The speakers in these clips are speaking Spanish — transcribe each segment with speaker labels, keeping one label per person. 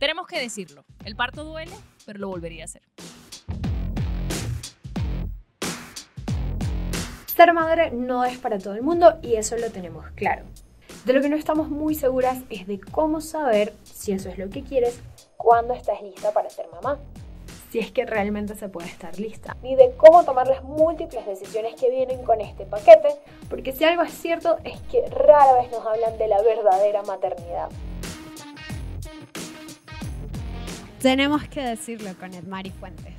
Speaker 1: Tenemos que decirlo. El parto duele, pero lo volvería a hacer.
Speaker 2: Ser madre no es para todo el mundo y eso lo tenemos claro. De lo que no estamos muy seguras es de cómo saber si eso es lo que quieres cuando estás lista para ser mamá. Si es que realmente se puede estar lista. Ni de cómo tomar las múltiples decisiones que vienen con este paquete, porque si algo es cierto es que rara vez nos hablan de la verdadera maternidad.
Speaker 3: Tenemos que decirlo con Edmari Fuentes.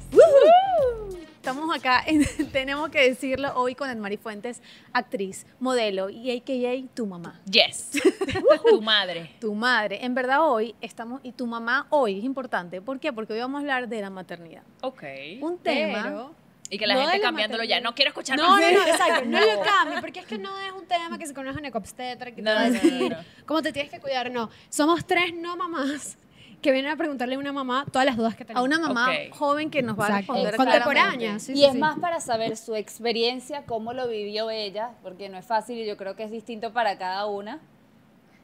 Speaker 4: Estamos acá, en- tenemos que decirlo hoy con Edmari Fuentes, actriz, modelo y AKA tu mamá.
Speaker 1: Yes. tu madre.
Speaker 4: Tu madre. En verdad hoy estamos, y tu mamá hoy es importante. ¿Por qué? Porque hoy vamos a hablar de la maternidad.
Speaker 1: Ok.
Speaker 4: Un tema.
Speaker 3: Pero-
Speaker 1: Y que la
Speaker 3: No
Speaker 1: gente
Speaker 3: la
Speaker 1: cambiándolo ya.
Speaker 3: maternidad.
Speaker 1: No quiero escuchar
Speaker 3: No,
Speaker 1: más.
Speaker 3: no, no, exacto. No lo cambie, porque es que no es un tema que se conoce en ecobstetra, que te
Speaker 1: No,
Speaker 3: va a
Speaker 1: no, no,
Speaker 3: decir
Speaker 1: no, no.
Speaker 3: cómo te tienes que cuidar. No, somos tres no mamás que vienen a preguntarle a una mamá todas las dudas que
Speaker 4: A
Speaker 3: tenemos.
Speaker 4: una mamá joven que nos va a responder
Speaker 3: Contemporánea, sí,
Speaker 5: y
Speaker 3: sí,
Speaker 5: es
Speaker 3: sí.
Speaker 5: más para saber su experiencia, cómo lo vivió ella, porque no es fácil y yo creo que es distinto para cada una.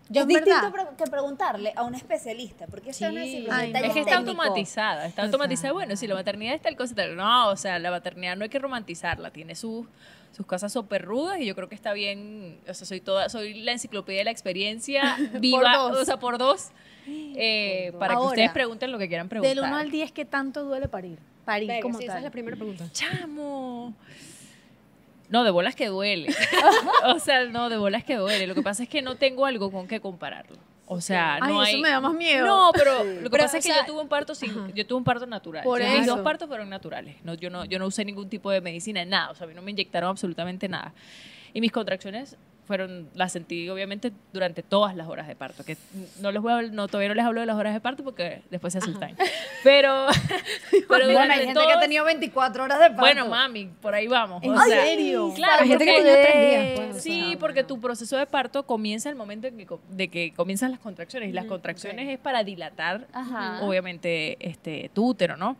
Speaker 4: Yo,
Speaker 5: es distinto pre- que preguntarle a un especialista, porque eso no es
Speaker 3: Sí.
Speaker 4: Ay,
Speaker 5: detalles
Speaker 1: Es que está automatizada, está automatizada. Bueno, si la maternidad es tal cosa, tal. No, o sea, la maternidad no hay que romantizarla, tiene sus sus cosas súper rudas y yo creo que está bien, o sea, soy toda, soy la enciclopedia de la experiencia viva,
Speaker 4: dos.
Speaker 1: o sea, por dos, eh, para que
Speaker 4: Ahora,
Speaker 1: ustedes pregunten lo que quieran preguntar.
Speaker 4: Del 1 al 10, ¿qué tanto duele parir? Parir
Speaker 3: Verga,
Speaker 4: como
Speaker 3: sí, esa
Speaker 4: tal.
Speaker 3: es la primera pregunta.
Speaker 1: Chamo. No, de bolas que duele. o sea, no, de bolas que duele. Lo que pasa es que no tengo algo con qué compararlo. O sea,
Speaker 4: Ay,
Speaker 1: no
Speaker 4: eso
Speaker 1: hay...
Speaker 4: me da más miedo.
Speaker 1: No, pero lo que
Speaker 3: Pero,
Speaker 1: pasa es que
Speaker 3: sea,
Speaker 1: yo tuve un parto sin, yo tuve un parto natural.
Speaker 4: Por
Speaker 1: Yo- Mis
Speaker 4: eso.
Speaker 1: dos partos fueron naturales. No, yo no, yo no usé ningún tipo de medicina, nada. O sea, a mí no me inyectaron absolutamente nada. Y mis contracciones fueron, las sentí obviamente durante todas las horas de parto. Que no les voy a, no, todavía no les hablo de las horas de parto porque después se asustan. Pero, pero
Speaker 5: Bueno, hay gente que ha
Speaker 1: todos-
Speaker 5: tenido 24 horas de parto.
Speaker 1: bueno, mami, por ahí vamos.
Speaker 4: ¿En
Speaker 1: o sea,
Speaker 4: serio?
Speaker 1: Claro,
Speaker 3: Hay gente que
Speaker 1: porque-
Speaker 3: tiene tres días. pues, o
Speaker 1: Sí,
Speaker 3: sea,
Speaker 1: porque tu proceso de parto comienza el momento en que, de que comienzan las contracciones. Y las contracciones es para dilatar,
Speaker 5: Ajá.
Speaker 1: obviamente, este, tu útero, ¿no?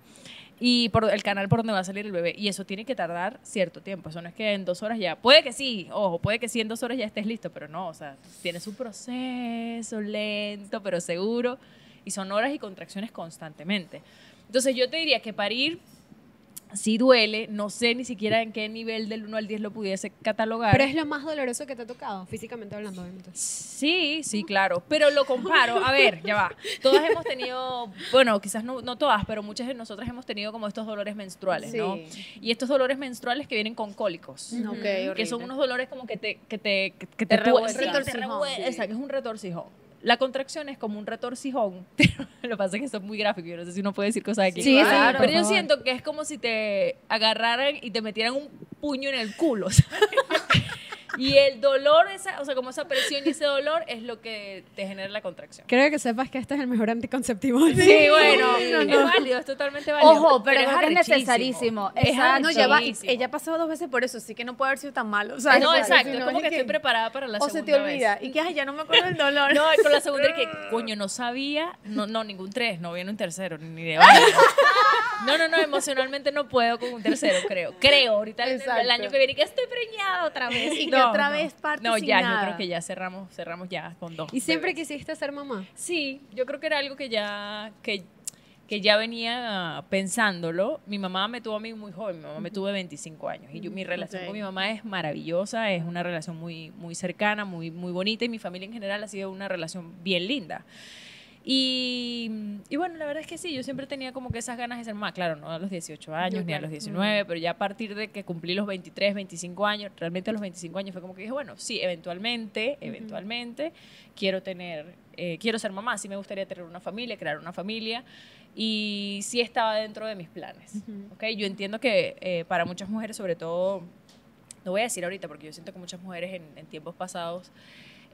Speaker 1: Y por el canal por donde va a salir el bebé. Y eso tiene que tardar cierto tiempo. Eso no es que en dos horas ya. Puede que sí, ojo, puede que sí en dos horas ya estés listo, pero no, o sea, tiene su proceso lento, pero seguro. Y son horas y contracciones constantemente. Entonces yo te diría que parir sí duele, no sé ni siquiera en qué nivel del 1 al 10 lo pudiese catalogar.
Speaker 3: Pero es lo más doloroso que te ha tocado, físicamente hablando, obviamente.
Speaker 1: Sí, sí, claro. Pero lo comparo. A ver, ya va. Todas hemos tenido, bueno, quizás no, no todas, pero muchas de nosotras hemos tenido como estos dolores menstruales, ¿no?
Speaker 5: Sí.
Speaker 1: Y estos dolores menstruales que vienen con cólicos.
Speaker 4: Ok,
Speaker 1: Que
Speaker 4: horrible.
Speaker 1: son unos dolores como que te, que te, que,
Speaker 5: Te
Speaker 1: te,
Speaker 5: revuelcan.
Speaker 1: sí,
Speaker 4: sí.
Speaker 1: Es un retorcijón. La contracción es como un retorcijón, pero lo que pasa es que es muy gráfico, yo no sé si uno puede decir cosas aquí.
Speaker 3: Sí,
Speaker 5: Claro.
Speaker 1: Pero yo
Speaker 3: favor.
Speaker 1: siento que es como si te agarraran y te metieran un puño en el culo. ¿sabes? Y el dolor, esa, o sea, como esa presión y ese dolor es lo que te genera la contracción.
Speaker 3: Creo que sepas que este es el mejor anticonceptivo.
Speaker 1: Sí, bueno, es válido, es totalmente válido.
Speaker 5: Ojo, pero, que es
Speaker 1: arrechísimo.
Speaker 5: necesarísimo.
Speaker 1: Es
Speaker 5: Exacto.
Speaker 4: No, ya va.
Speaker 1: arrechísimo.
Speaker 4: Ella ha pasado dos veces por eso, así que no puede haber sido tan malo. O sea,
Speaker 1: No, exacto, es
Speaker 4: no,
Speaker 1: como que
Speaker 4: es
Speaker 1: estoy preparada para la
Speaker 4: O se
Speaker 1: segunda
Speaker 4: te olvida.
Speaker 1: vez.
Speaker 4: Y que, ay, ya no me acuerdo del dolor.
Speaker 1: No, y con la segunda es que, coño, no sabía, no, no, ningún tres, no viene un tercero, ni de vaina. No, no, no, emocionalmente no puedo con un tercero, creo. Creo, ahorita el, el año que viene que estoy preñada otra vez.
Speaker 4: Y otra vez parte
Speaker 1: No,
Speaker 4: sin
Speaker 1: ya,
Speaker 4: nada.
Speaker 1: yo creo que ya cerramos, cerramos ya con dos.
Speaker 3: ¿Y siempre
Speaker 1: bebés.
Speaker 3: quisiste ser mamá?
Speaker 1: Sí, yo creo que era algo que ya, que, que ya venía pensándolo. Mi mamá me tuvo a mí muy joven, mi mamá me tuvo de 25 años. Y yo, mi relación con mi mamá es maravillosa, es una relación muy, muy cercana, muy, muy bonita. Y mi familia en general ha sido una relación bien linda. Y, y bueno, la verdad es que sí, yo siempre tenía como que esas ganas de ser mamá. Claro, no a los 18 años ni a los 19, pero ya a partir de que cumplí los 23, 25 años, realmente a los 25 años fue como que dije, bueno, sí, eventualmente, eventualmente quiero tener, eh, quiero ser mamá, sí me gustaría tener una familia, crear una familia. Y sí estaba dentro de mis planes. ¿ok? Yo entiendo que eh, para muchas mujeres, sobre todo, no voy a decir ahorita, porque yo siento que muchas mujeres en, en tiempos pasados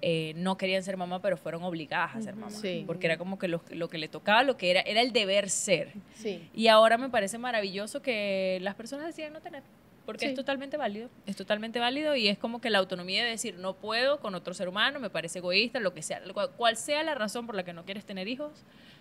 Speaker 1: eh, no querían ser mamá, pero fueron obligadas a ser mamá.
Speaker 4: Sí.
Speaker 1: Porque era como que lo, lo que le tocaba, lo que era, era el deber ser.
Speaker 4: Sí.
Speaker 1: Y ahora me parece maravilloso que las personas deciden no tener. Porque
Speaker 4: Sí.
Speaker 1: es totalmente válido, es totalmente válido y es como que la autonomía de decir no puedo con otro ser humano, me parece egoísta, lo que sea, cual, cual sea la razón por la que no quieres tener hijos,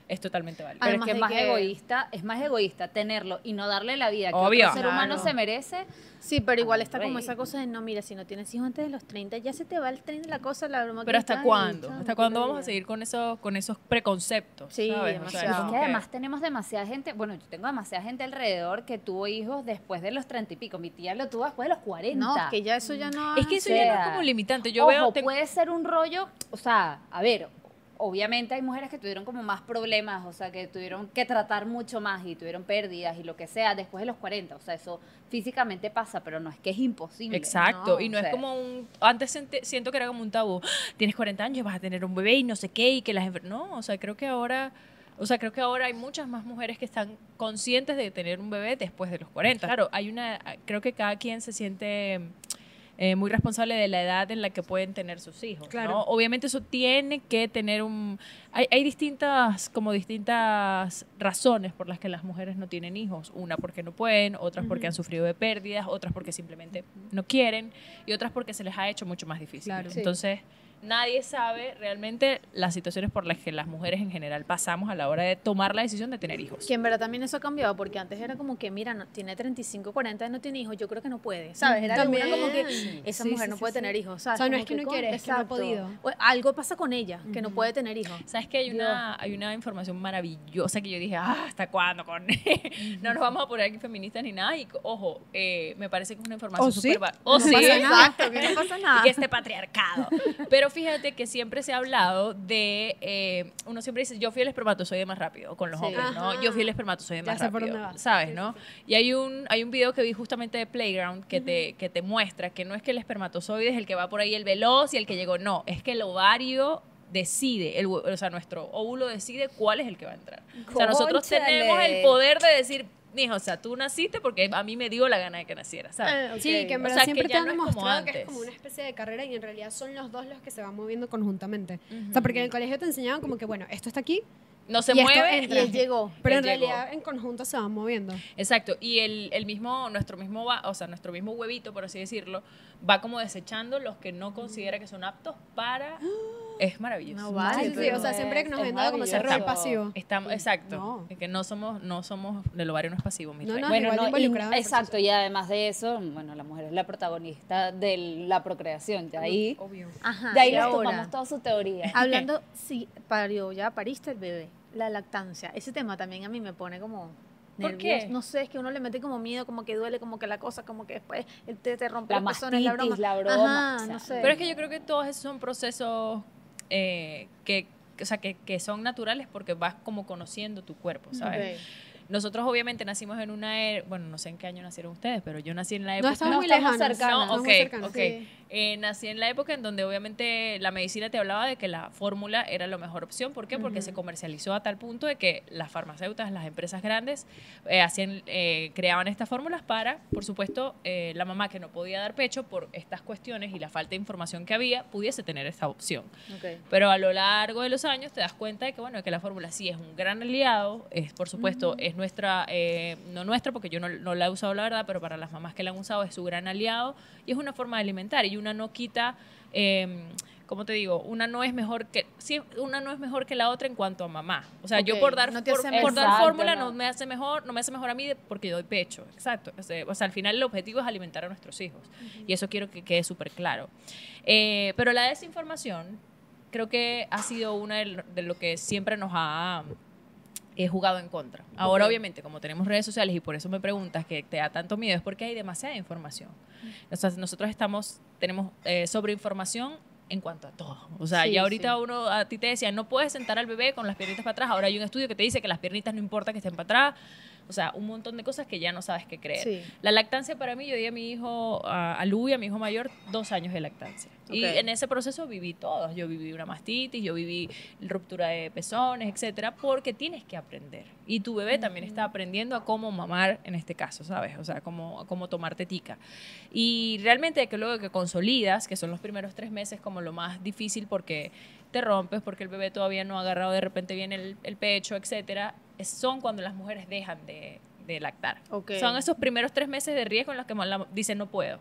Speaker 1: es totalmente válido.
Speaker 5: Pero es que es más
Speaker 4: que-
Speaker 5: egoísta, es más egoísta tenerlo y no darle la vida que
Speaker 1: Obvio.
Speaker 5: otro ser humano
Speaker 4: Claro.
Speaker 5: se merece.
Speaker 4: Sí, pero igual
Speaker 5: Ay,
Speaker 4: está como esa cosa de no, mira, si no tienes hijos antes de los 30, ya se te va el tren de la cosa, la broma
Speaker 1: Pero ¿hasta cuándo? ¿Hasta cuándo vamos a seguir con esos, con esos preconceptos?
Speaker 4: Sí,
Speaker 1: es
Speaker 5: que además tenemos demasiada gente, bueno, yo tengo demasiada gente alrededor que tuvo hijos después de los 30 y pico. Mi tía lo tuvo después de los 40.
Speaker 4: No, es que ya eso ya no.
Speaker 1: Es que eso
Speaker 5: O
Speaker 1: ya no es como limitante. Yo
Speaker 5: Ojo,
Speaker 1: veo...
Speaker 5: puede ser un rollo, o sea, a ver, obviamente hay mujeres que tuvieron como más problemas, o sea, que tuvieron que tratar mucho más y tuvieron pérdidas y lo que sea después de los 40, o sea, eso físicamente pasa, pero no es que es imposible.
Speaker 1: Exacto,
Speaker 5: ¿no?
Speaker 1: y no
Speaker 5: O
Speaker 1: es como un... Antes siento que era como un tabú. Tienes 40 años, vas a tener un bebé y no sé qué, y que las... No, o sea, creo que ahora... O sea, creo que ahora hay muchas más mujeres que están conscientes de tener un bebé después de los 40. Claro, hay una... Creo que cada quien se siente... eh, muy responsable de la edad en la que pueden tener sus hijos.
Speaker 3: Claro.
Speaker 1: ¿no? Obviamente eso tiene que tener un... Hay, hay distintas, como distintas razones por las que las mujeres no tienen hijos. Una porque no pueden, otras porque han sufrido de pérdidas, otras porque simplemente no quieren y otras porque se les ha hecho mucho más difícil.
Speaker 3: Claro.
Speaker 4: Sí.
Speaker 1: Nadie sabe realmente las situaciones por las que las mujeres en general pasamos a la hora de tomar la decisión de tener hijos.
Speaker 4: Que en verdad también eso ha cambiado, porque antes era como que, mira, no, tiene 35, 40, no tiene hijos, yo creo que no puede, ¿sabes? Era
Speaker 3: También.
Speaker 4: como que esa
Speaker 3: Sí,
Speaker 4: mujer
Speaker 3: sí,
Speaker 4: no
Speaker 3: sí,
Speaker 4: puede
Speaker 3: sí.
Speaker 4: tener hijos, ¿sabes?
Speaker 3: O sea, no
Speaker 4: Como
Speaker 3: es que no
Speaker 4: con-
Speaker 3: quiere, es que no ha podido.
Speaker 4: O algo pasa con ella, que no puede tener hijos.
Speaker 1: ¿Sabes que hay una, hay una información maravillosa que yo dije, ah, ¿hasta cuándo? Con... no nos vamos a poner aquí feministas ni nada. Y ojo, eh, me parece que es una información
Speaker 3: ¿Oh, sí?
Speaker 1: súper... va- Oh,
Speaker 3: No
Speaker 1: sí.
Speaker 3: pasa nada.
Speaker 4: Exacto, que no pasa
Speaker 1: y
Speaker 4: nada.
Speaker 1: que este patriarcado. Pero fíjate que siempre se ha hablado de, eh, uno siempre dice, yo fui el espermatozoide más rápido con los
Speaker 4: Sí.
Speaker 1: hombres, ¿no?
Speaker 3: Ajá.
Speaker 1: Yo fui el espermatozoide
Speaker 3: Ya
Speaker 1: más rápido. ¿sabes, no? Y hay un, hay un video que vi justamente de Playground que, te, que te muestra que no es que el espermatozoide es el que va por ahí el veloz y el que llegó, no, es que el ovario decide, el, o sea, nuestro óvulo decide cuál es el que va a entrar. O sea, nosotros tenemos el poder de decir, mijo, o sea, tú naciste porque a mí me dio la gana de que naciera, ¿sabes?
Speaker 4: Ah.
Speaker 3: Sí, que en
Speaker 1: O
Speaker 3: verdad
Speaker 1: sea, que
Speaker 3: siempre te
Speaker 1: ya
Speaker 3: han
Speaker 1: no
Speaker 3: demostrado que es como una especie de carrera y en realidad son los dos los que se van moviendo conjuntamente. O sea, porque en el colegio te enseñaban como que, bueno, esto está aquí,
Speaker 1: No se
Speaker 3: Y
Speaker 1: mueve.
Speaker 4: Y él llegó.
Speaker 3: pero
Speaker 1: Él
Speaker 3: en
Speaker 1: llegó.
Speaker 3: realidad en conjunto se van moviendo.
Speaker 1: Exacto, y el, el mismo, nuestro mismo, va- o sea, nuestro mismo huevito, por así decirlo, va como desechando los que no considera que son aptos para... Es maravilloso.
Speaker 4: No vale,
Speaker 3: sí, sí, o sea, siempre que nos han dado como ese rol
Speaker 5: maravilloso.
Speaker 3: pasivo.
Speaker 1: Estamos, exacto,
Speaker 3: No.
Speaker 1: es que no somos, no somos, el ovario no es pasivo, mi
Speaker 3: No, no,
Speaker 5: Bueno, no, y- exacto, y además de eso, bueno, la mujer es la protagonista de la procreación, de ahí,
Speaker 3: Obvio.
Speaker 4: Ajá.
Speaker 5: de ahí
Speaker 4: ahora,
Speaker 5: tomamos toda su teoría.
Speaker 4: Hablando, sí, parió, ya pariste el bebé, la lactancia. Ese tema también a mí me pone como
Speaker 1: ¿Por
Speaker 4: nervioso.
Speaker 1: qué?
Speaker 4: No sé, es que uno le mete como miedo, como que duele, como que la cosa, como que después el te, te rompe
Speaker 5: La
Speaker 4: los pezones, la broma.
Speaker 5: la broma,
Speaker 4: Ajá,
Speaker 5: o sea,
Speaker 4: no sé.
Speaker 1: Pero es que yo creo que todos esos son procesos eh, que, o sea, que, que son naturales porque vas como conociendo tu cuerpo, ¿sabes? Nosotros obviamente nacimos en una era, bueno, no sé en qué año nacieron ustedes, pero yo nací en la
Speaker 3: No
Speaker 1: época...
Speaker 3: estamos
Speaker 5: No,
Speaker 3: muy
Speaker 5: estamos
Speaker 3: lejanos.
Speaker 5: cercanos.
Speaker 1: No,
Speaker 3: estamos
Speaker 1: ok,
Speaker 3: muy cercanos.
Speaker 1: ok.
Speaker 4: Sí.
Speaker 1: Eh, nací en la época en donde obviamente la medicina te hablaba de que la fórmula era la mejor opción. ¿Por qué? Porque se comercializó a tal punto de que las farmacéuticas, las empresas grandes, eh, hacían, eh, creaban estas fórmulas para, por supuesto, eh, la mamá que no podía dar pecho por estas cuestiones y la falta de información que había, pudiese tener esta opción.
Speaker 5: Ok.
Speaker 1: Pero a lo largo de los años te das cuenta de que, bueno, que la fórmula sí es un gran aliado, es, por supuesto, es nuestra, eh, no nuestra, porque yo no, no la he usado, la verdad, pero para las mamás que la han usado es su gran aliado y es una forma de alimentar y una no quita, eh, ¿cómo te digo? Una no es mejor que, sí, una no es mejor que la otra en cuanto a mamá. O sea, yo por dar,
Speaker 4: no
Speaker 1: por, dar fórmula
Speaker 5: no.
Speaker 1: no me hace mejor, no me hace mejor a mí porque yo doy pecho. Exacto. O sea, o sea, al final el objetivo es alimentar a nuestros hijos y eso quiero que quede súper claro. Eh, pero la desinformación creo que ha sido una de lo que siempre nos ha eh, jugado en contra. Ahora, obviamente, como tenemos redes sociales y por eso me preguntas que te da tanto miedo, es porque hay demasiada información. O sea, nosotros estamos, tenemos eh, sobreinformación en cuanto a todo. O sea,
Speaker 4: Sí,
Speaker 1: ya ahorita
Speaker 4: sí.
Speaker 1: uno a ti te decía, no puedes sentar al bebé con las piernitas para atrás. Ahora hay un estudio que te dice que las piernitas no importa que estén para atrás. O sea, un montón de cosas que ya no sabes qué creer.
Speaker 4: Sí.
Speaker 1: La lactancia para mí, yo di a mi hijo, a, a a mi hijo mayor, dos años de lactancia. Y en ese proceso viví todo. Yo viví una mastitis, yo viví ruptura de pezones, etcétera, porque tienes que aprender. Y tu bebé también está aprendiendo a cómo mamar en este caso, ¿sabes? O sea, cómo, cómo tomar tetica. Y realmente que luego que consolidas, que son los primeros tres meses como lo más difícil porque te rompes, porque el bebé todavía no ha agarrado de repente bien el, el pecho, etcétera, son cuando las mujeres dejan de, de lactar. Son esos primeros tres meses de riesgo en los que dicen no puedo.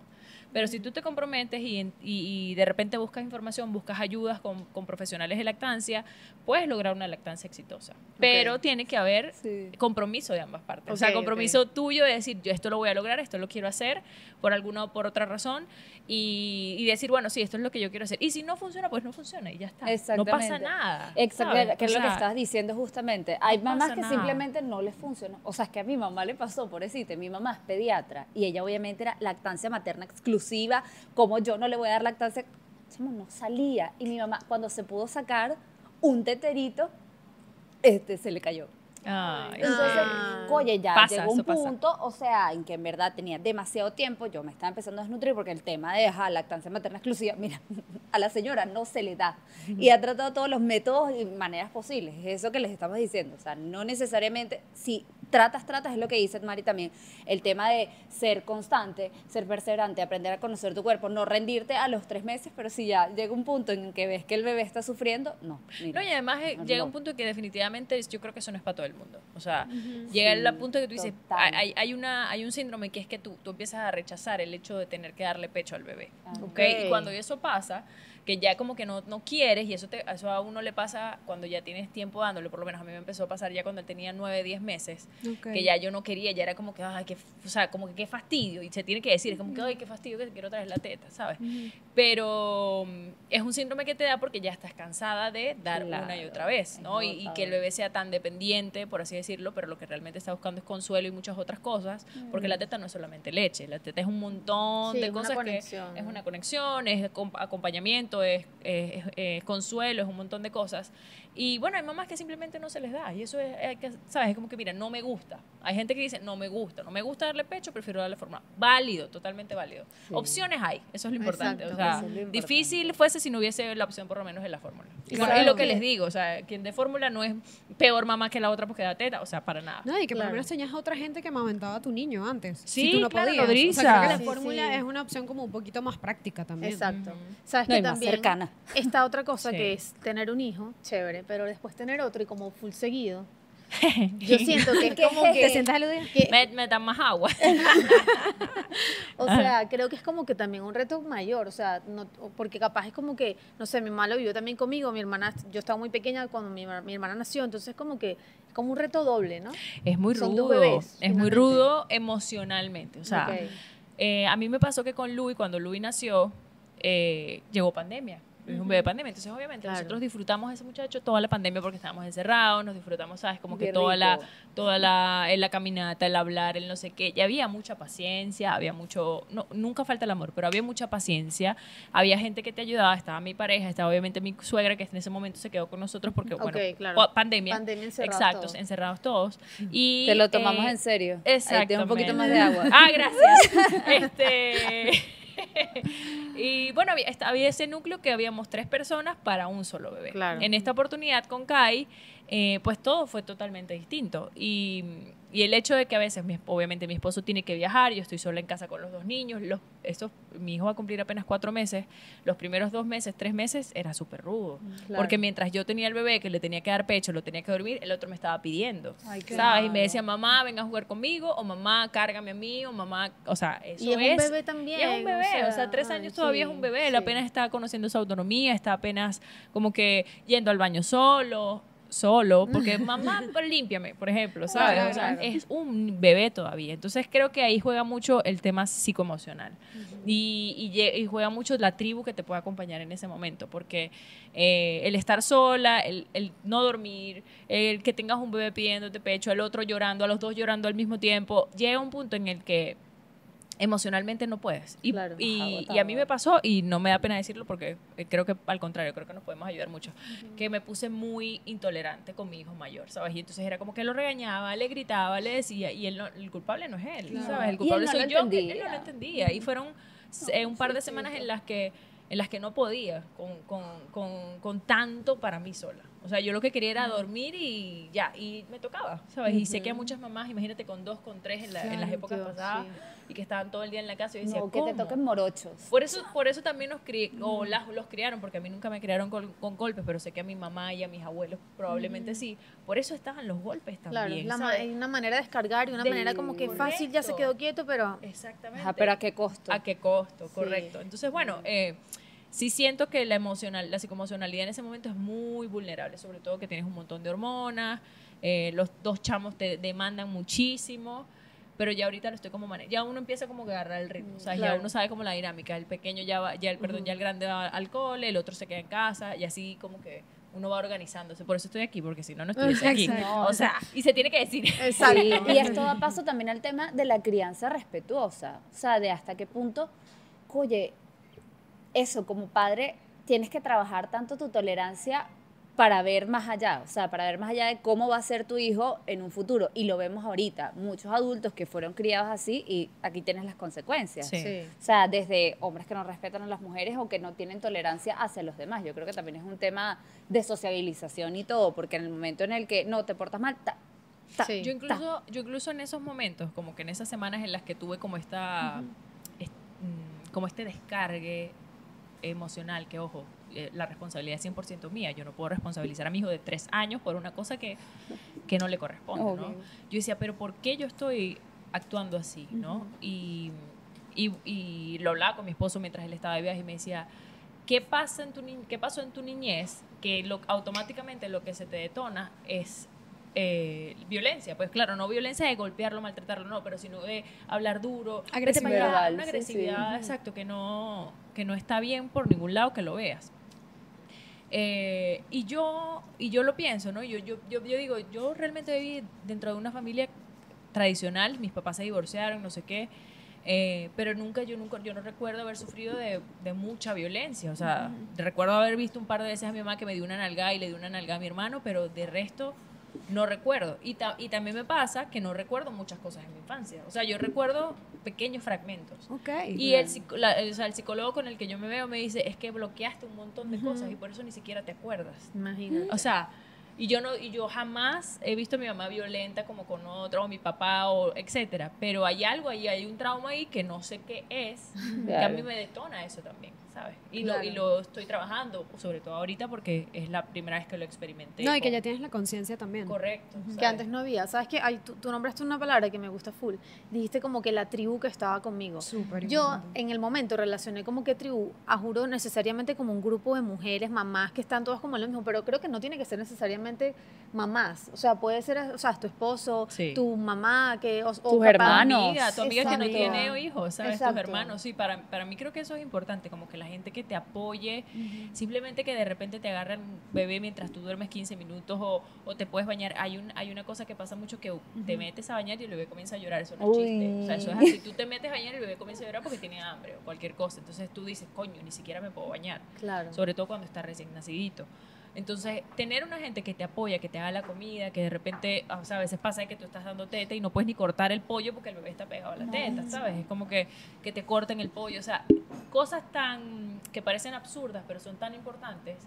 Speaker 1: Pero si tú te comprometes y, en- y- y de repente buscas información, buscas ayudas con, con profesionales de lactancia, puedes lograr una lactancia exitosa. Pero tiene que haber
Speaker 5: Sí.
Speaker 1: compromiso de ambas partes. o sea, compromiso tuyo de decir, yo esto lo voy a lograr, esto lo quiero hacer por alguna o por otra razón y, y decir, bueno, sí, esto es lo que yo quiero hacer. Y si no funciona, pues no funciona y ya está. No pasa
Speaker 5: Exactamente.
Speaker 1: nada. ¿sabes?
Speaker 5: que es lo que estabas diciendo justamente. Hay
Speaker 1: no
Speaker 5: mamás que
Speaker 1: nada.
Speaker 5: simplemente no les funciona. O sea, es que a mi mamá le pasó, por decirte, mi mamá es pediatra y ella obviamente era lactancia materna exclusiva. Como yo no le voy a dar lactancia, no salía. Y mi mamá, cuando se pudo sacar un teterito, este se le cayó.
Speaker 1: ay,
Speaker 5: Entonces, oye, ya
Speaker 1: Pasa,
Speaker 5: llegó un
Speaker 1: eso pasa.
Speaker 5: punto, o sea, en que en verdad tenía demasiado tiempo, yo me estaba empezando a desnutrir porque el tema de ajá, lactancia materna exclusiva, mira, a la señora no se le da. Y ha tratado todos los métodos y maneras posibles, es eso que les estamos diciendo, o sea, no necesariamente, si tratas, tratas, es lo que dice Mari también, el tema de ser constante, ser perseverante, aprender a conocer tu cuerpo, no rendirte a los tres meses, pero si ya llega un punto en que ves que el bebé está sufriendo, no. mira,
Speaker 1: No, y además eh,
Speaker 5: no,
Speaker 1: llega
Speaker 5: no.
Speaker 1: un punto que definitivamente yo creo que eso no es para todo el mundo. O sea, llega el punto que tú dices, hay, hay, una, hay un síndrome que es que tú, tú empiezas a rechazar el hecho de tener que darle pecho al bebé.
Speaker 5: Ah.
Speaker 1: ¿ok?
Speaker 3: Ok.
Speaker 1: Y cuando eso pasa, que ya como que no, no quieres, y eso, te, eso a uno le pasa cuando ya tienes tiempo dándole, por lo menos a mí me empezó a pasar ya cuando él tenía 9, 10 meses,
Speaker 3: Ok.
Speaker 1: que ya yo no quería, ya era como que, ay, qué, f- o sea, como que qué fastidio, y se tiene que decir, es como que, ay, qué fastidio que te quiero traer la teta, ¿sabes? Pero mm, es un síndrome que te da porque ya estás cansada de dar una y
Speaker 5: Claro,
Speaker 1: otra vez, ¿no? Y, y que el bebé sea tan dependiente, por así decirlo, pero lo que realmente está buscando es consuelo y muchas otras cosas, porque la teta no es solamente leche, la teta es un montón
Speaker 4: Sí,
Speaker 1: de
Speaker 4: es una
Speaker 1: cosas que
Speaker 4: conexión.
Speaker 1: es una conexión, es acom- acompañamiento, es, es- es consuelo, es un montón de cosas. Y bueno, hay mamás que simplemente no se les da. Y eso es, hay que, ¿sabes? Es como que, mira, no me gusta. Hay gente que dice, no me gusta, no me gusta darle pecho, prefiero darle forma. Válido, totalmente válido. Opciones hay, eso es lo importante.
Speaker 3: Exacto,
Speaker 1: o sea,
Speaker 5: eso es lo importante.
Speaker 1: difícil fuese si no hubiese la opción por lo menos de la fórmula. Y
Speaker 3: Claro.
Speaker 1: bueno, es lo que les digo, o sea, quien de fórmula no es peor mamá que la otra porque da teta, o sea, para nada.
Speaker 3: No, y que por
Speaker 4: Claro.
Speaker 3: lo menos tenías a otra gente que amamantaba a tu niño antes.
Speaker 1: Sí,
Speaker 3: si tú no
Speaker 1: claro,
Speaker 3: podías. O sea, creo que la
Speaker 4: Sí,
Speaker 3: fórmula
Speaker 4: sí.
Speaker 3: es una opción como un poquito más práctica también.
Speaker 4: Exacto.
Speaker 1: Ujú.
Speaker 4: Sabes
Speaker 5: No,
Speaker 4: que también
Speaker 5: cercana.
Speaker 4: está otra cosa
Speaker 1: Sí.
Speaker 4: que es tener un hijo, chévere, pero después tener otro y como full seguido. Yo siento que es como que,
Speaker 3: ¿Te sientas aludida?
Speaker 4: que-
Speaker 1: Me- metan más agua.
Speaker 4: o sea, creo que es como que también un reto mayor, o sea, no, porque capaz es como que, no sé, mi mamá lo vivió también conmigo, mi hermana, yo estaba muy pequeña cuando mi, mi hermana nació, entonces como que es como un reto doble, ¿no?
Speaker 1: Es muy
Speaker 4: Son
Speaker 1: rudo.
Speaker 4: bebés,
Speaker 1: es muy rudo emocionalmente. O sea, eh, a mí me pasó que con Louis, cuando Louis nació, eh, llegó pandemia. Es un bebé de pandemia. Entonces, obviamente,
Speaker 4: Claro.
Speaker 1: nosotros disfrutamos a ese muchacho toda la pandemia porque estábamos encerrados, nos disfrutamos, ¿sabes? Como que
Speaker 5: Qué
Speaker 1: toda la, toda la, en la caminata, el hablar, el no sé qué. Y había mucha paciencia, había mucho, no, nunca falta el amor, pero había mucha paciencia. Había gente que te ayudaba, estaba mi pareja, estaba obviamente mi suegra que en ese momento se quedó con nosotros porque, bueno,
Speaker 4: Ok, claro.
Speaker 1: pa- pandemia.
Speaker 4: Pandemia encerrados
Speaker 1: Exacto,
Speaker 4: todos.
Speaker 1: encerrados todos. Y,
Speaker 5: Te lo tomamos
Speaker 1: eh,
Speaker 5: en serio.
Speaker 1: Exacto.
Speaker 5: Un poquito más de agua.
Speaker 1: Ah, gracias. este. y bueno, había, ese núcleo que habíamos tres personas para un solo bebé.
Speaker 4: Claro.
Speaker 1: En esta oportunidad con Kai, eh, pues todo fue totalmente distinto. Y, y el hecho de que a veces, mi, obviamente, mi esposo tiene que viajar, yo estoy sola en casa con los dos niños, los, estos, mi hijo va a cumplir apenas cuatro meses, los primeros dos meses, tres meses, era súper rudo.
Speaker 5: Claro.
Speaker 1: Porque mientras yo tenía el bebé que le tenía que dar pecho, lo tenía que dormir, el otro me estaba pidiendo.
Speaker 5: Ay,
Speaker 1: ¿Sabes? Y me
Speaker 5: claro.
Speaker 1: decía, mamá, venga a jugar conmigo, o mamá, cárgame a mí, o mamá, o sea, eso
Speaker 4: Y es un bebé también,
Speaker 1: Y es un bebé, o sea, tres
Speaker 4: ay,
Speaker 1: años todavía
Speaker 4: sí,
Speaker 1: es un bebé, él
Speaker 4: sí.
Speaker 1: apenas está conociendo su autonomía, está apenas como que yendo al baño solo, solo, porque mamá, límpiame, por ejemplo, ¿sabes?
Speaker 3: Claro,
Speaker 1: o sea,
Speaker 3: claro.
Speaker 1: es un bebé todavía. Entonces creo que ahí juega mucho el tema psicoemocional y, y juega mucho la tribu que te puede acompañar en ese momento, porque eh, el estar sola, el, el no dormir, el que tengas un bebé pidiéndote pecho, el otro llorando, a los dos llorando al mismo tiempo, llega un punto en el que emocionalmente no puedes. Y,
Speaker 5: Claro,
Speaker 1: y,
Speaker 5: ajá,
Speaker 1: y a mí me pasó, y no me da pena decirlo porque eh, creo que al contrario, creo que nos podemos ayudar mucho, que me puse muy intolerante con mi hijo mayor, ¿sabes? Y entonces era como que lo regañaba, le gritaba, le decía, y él no- el culpable no es él,
Speaker 3: Claro.
Speaker 1: ¿sabes? El culpable
Speaker 5: no
Speaker 1: soy yo, que él no
Speaker 5: entendía.
Speaker 1: lo entendía. Y fueron eh, un par de semanas en las que en las que no podía con, con, con, con tanto para mí sola. O sea, yo lo que quería era dormir y ya, y me tocaba, ¿sabes? Y sé que a muchas mamás, imagínate con dos, con tres en, la- en las épocas
Speaker 3: Dios,
Speaker 1: pasadas, y que estaban todo el día en la casa, y decía,
Speaker 5: No, que te toquen morochos.
Speaker 1: Por eso, por eso también nos cri o las, los criaron, porque a mí nunca me criaron con, con golpes, pero sé que a mi mamá y a mis abuelos probablemente sí. Por eso estaban los golpes
Speaker 4: Claro,
Speaker 1: también.
Speaker 4: la ma-
Speaker 1: ¿sabes?
Speaker 4: hay una manera de descargar y una
Speaker 1: De-
Speaker 4: manera como que fácil, ya se quedó quieto, pero
Speaker 1: Exactamente.
Speaker 5: Ajá, pero ¿a qué costo?
Speaker 1: ¿A qué costo? Correcto. Entonces, bueno, eh, sí siento que la emocional, la psicoemocionalidad en ese momento es muy vulnerable, sobre todo que tienes un montón de hormonas, eh, los dos chamos te demandan muchísimo, pero ya ahorita lo estoy como manejando. Ya uno empieza como que agarrar el ritmo, o sea, ya uno sabe como la dinámica, el pequeño ya va, ya el perdón, ya el grande va al cole, el otro se queda en casa y así como que uno va organizándose. Por eso estoy aquí, porque si no, no estuviese aquí. O sea, y se tiene que decir.
Speaker 4: exacto.
Speaker 5: Sí, y esto da paso también al tema de la crianza respetuosa. O sea, de hasta qué punto, oye, eso como padre, tienes que trabajar tanto tu tolerancia para ver más allá, o sea, para ver más allá de cómo va a ser tu hijo en un futuro. Y lo vemos ahorita, muchos adultos que fueron criados así y aquí tienes las consecuencias.
Speaker 1: Sí.
Speaker 4: Sí.
Speaker 5: O sea, desde hombres que no respetan a las mujeres o que no tienen tolerancia hacia los demás. Yo creo que también es un tema de sociabilización y todo, porque en el momento en el que no te portas mal, ta, ta,
Speaker 4: Sí.
Speaker 1: Yo incluso, yo incluso en esos momentos, como que en esas semanas en las que tuve como esta, es- mm, como este descargue emocional, que ojo, eh, la responsabilidad es 100% mía, yo no puedo responsabilizar a mi hijo de tres años por una cosa que, que no le corresponde, ¿no?
Speaker 5: Obvio.
Speaker 1: Yo decía, pero ¿por qué yo estoy actuando así, no? y, y, y lo hablaba con mi esposo mientras él estaba de viaje y me decía, ¿qué, pasa en tu ¿qué pasó en tu niñez? Que lo, automáticamente lo que se te detona es eh, violencia. Pues claro, no violencia de golpearlo, maltratarlo, no, pero sino de hablar duro, allá,
Speaker 5: Verbal,
Speaker 1: una agresividad,
Speaker 5: sí.
Speaker 1: exacto, que no, que no está bien por ningún lado que lo veas. Eh, y yo y yo lo pienso, ¿no? Yo, yo, yo, yo digo, yo realmente viví dentro de una familia tradicional, mis papás se divorciaron, no sé qué, eh, pero nunca, yo nunca, yo no recuerdo haber sufrido de, de mucha violencia, o sea, recuerdo haber visto un par de veces a mi mamá que me dio una nalgada y le dio una nalgada a mi hermano, pero de resto no recuerdo. Y, ta- y también me pasa que no recuerdo muchas cosas en mi infancia, o sea, yo recuerdo pequeños fragmentos. Y el, la- el- o sea, el psicólogo con el que yo me veo me dice, es que bloqueaste un montón de cosas y por eso ni siquiera te acuerdas.
Speaker 4: Imagínate.
Speaker 1: O sea, y yo no y yo jamás he visto a mi mamá violenta como con otro o mi papá o etcétera, pero hay algo ahí, hay un trauma ahí que no sé qué es, que a mí me detona eso también, ¿sabes? Y, lo,
Speaker 4: Claro.
Speaker 1: y lo estoy trabajando, sobre todo ahorita porque es la primera vez que lo experimenté.
Speaker 3: No, y que ya tienes la conciencia también.
Speaker 1: correcto.
Speaker 4: que antes no había. ¿Sabes qué? Ay, tú, tú nombraste una palabra que me gusta full. Dijiste como que la tribu que estaba conmigo.
Speaker 3: Súper
Speaker 4: Yo
Speaker 3: importante.
Speaker 4: en el momento relacioné como que tribu, a juro necesariamente como un grupo de mujeres, mamás que están todas como lo mismo, pero creo que no tiene que ser necesariamente mamás. O sea, puede ser, o sea, tu esposo,
Speaker 1: Sí.
Speaker 4: tu mamá, que, o, o
Speaker 5: Tus hermanos.
Speaker 1: Tu amiga, tu amiga que no
Speaker 4: Exacto.
Speaker 1: tiene hijos, ¿sabes?
Speaker 4: Exacto.
Speaker 1: Tus hermanos, sí, para, para mí creo que eso es importante, como que la gente que te apoye, simplemente que de repente te agarran bebé mientras tú duermes 15 minutos o, o te puedes bañar. Hay, un, hay una cosa que pasa mucho que te metes a bañar y el bebé comienza a llorar, eso no es chiste. O sea, eso es así. Tú te metes a bañar y el bebé comienza a llorar porque tiene hambre o cualquier cosa. Entonces tú dices, coño, ni siquiera me puedo bañar
Speaker 4: Claro.
Speaker 1: sobre todo cuando está recién nacidito. Entonces, tener una gente que te apoya, que te haga la comida, que de repente, o sea, a veces pasa que tú estás dando teta y no puedes ni cortar el pollo porque el bebé está pegado a la teta, ¿sabes? Es como que, que te corten el pollo, o sea, cosas tan que parecen absurdas, pero son tan importantes,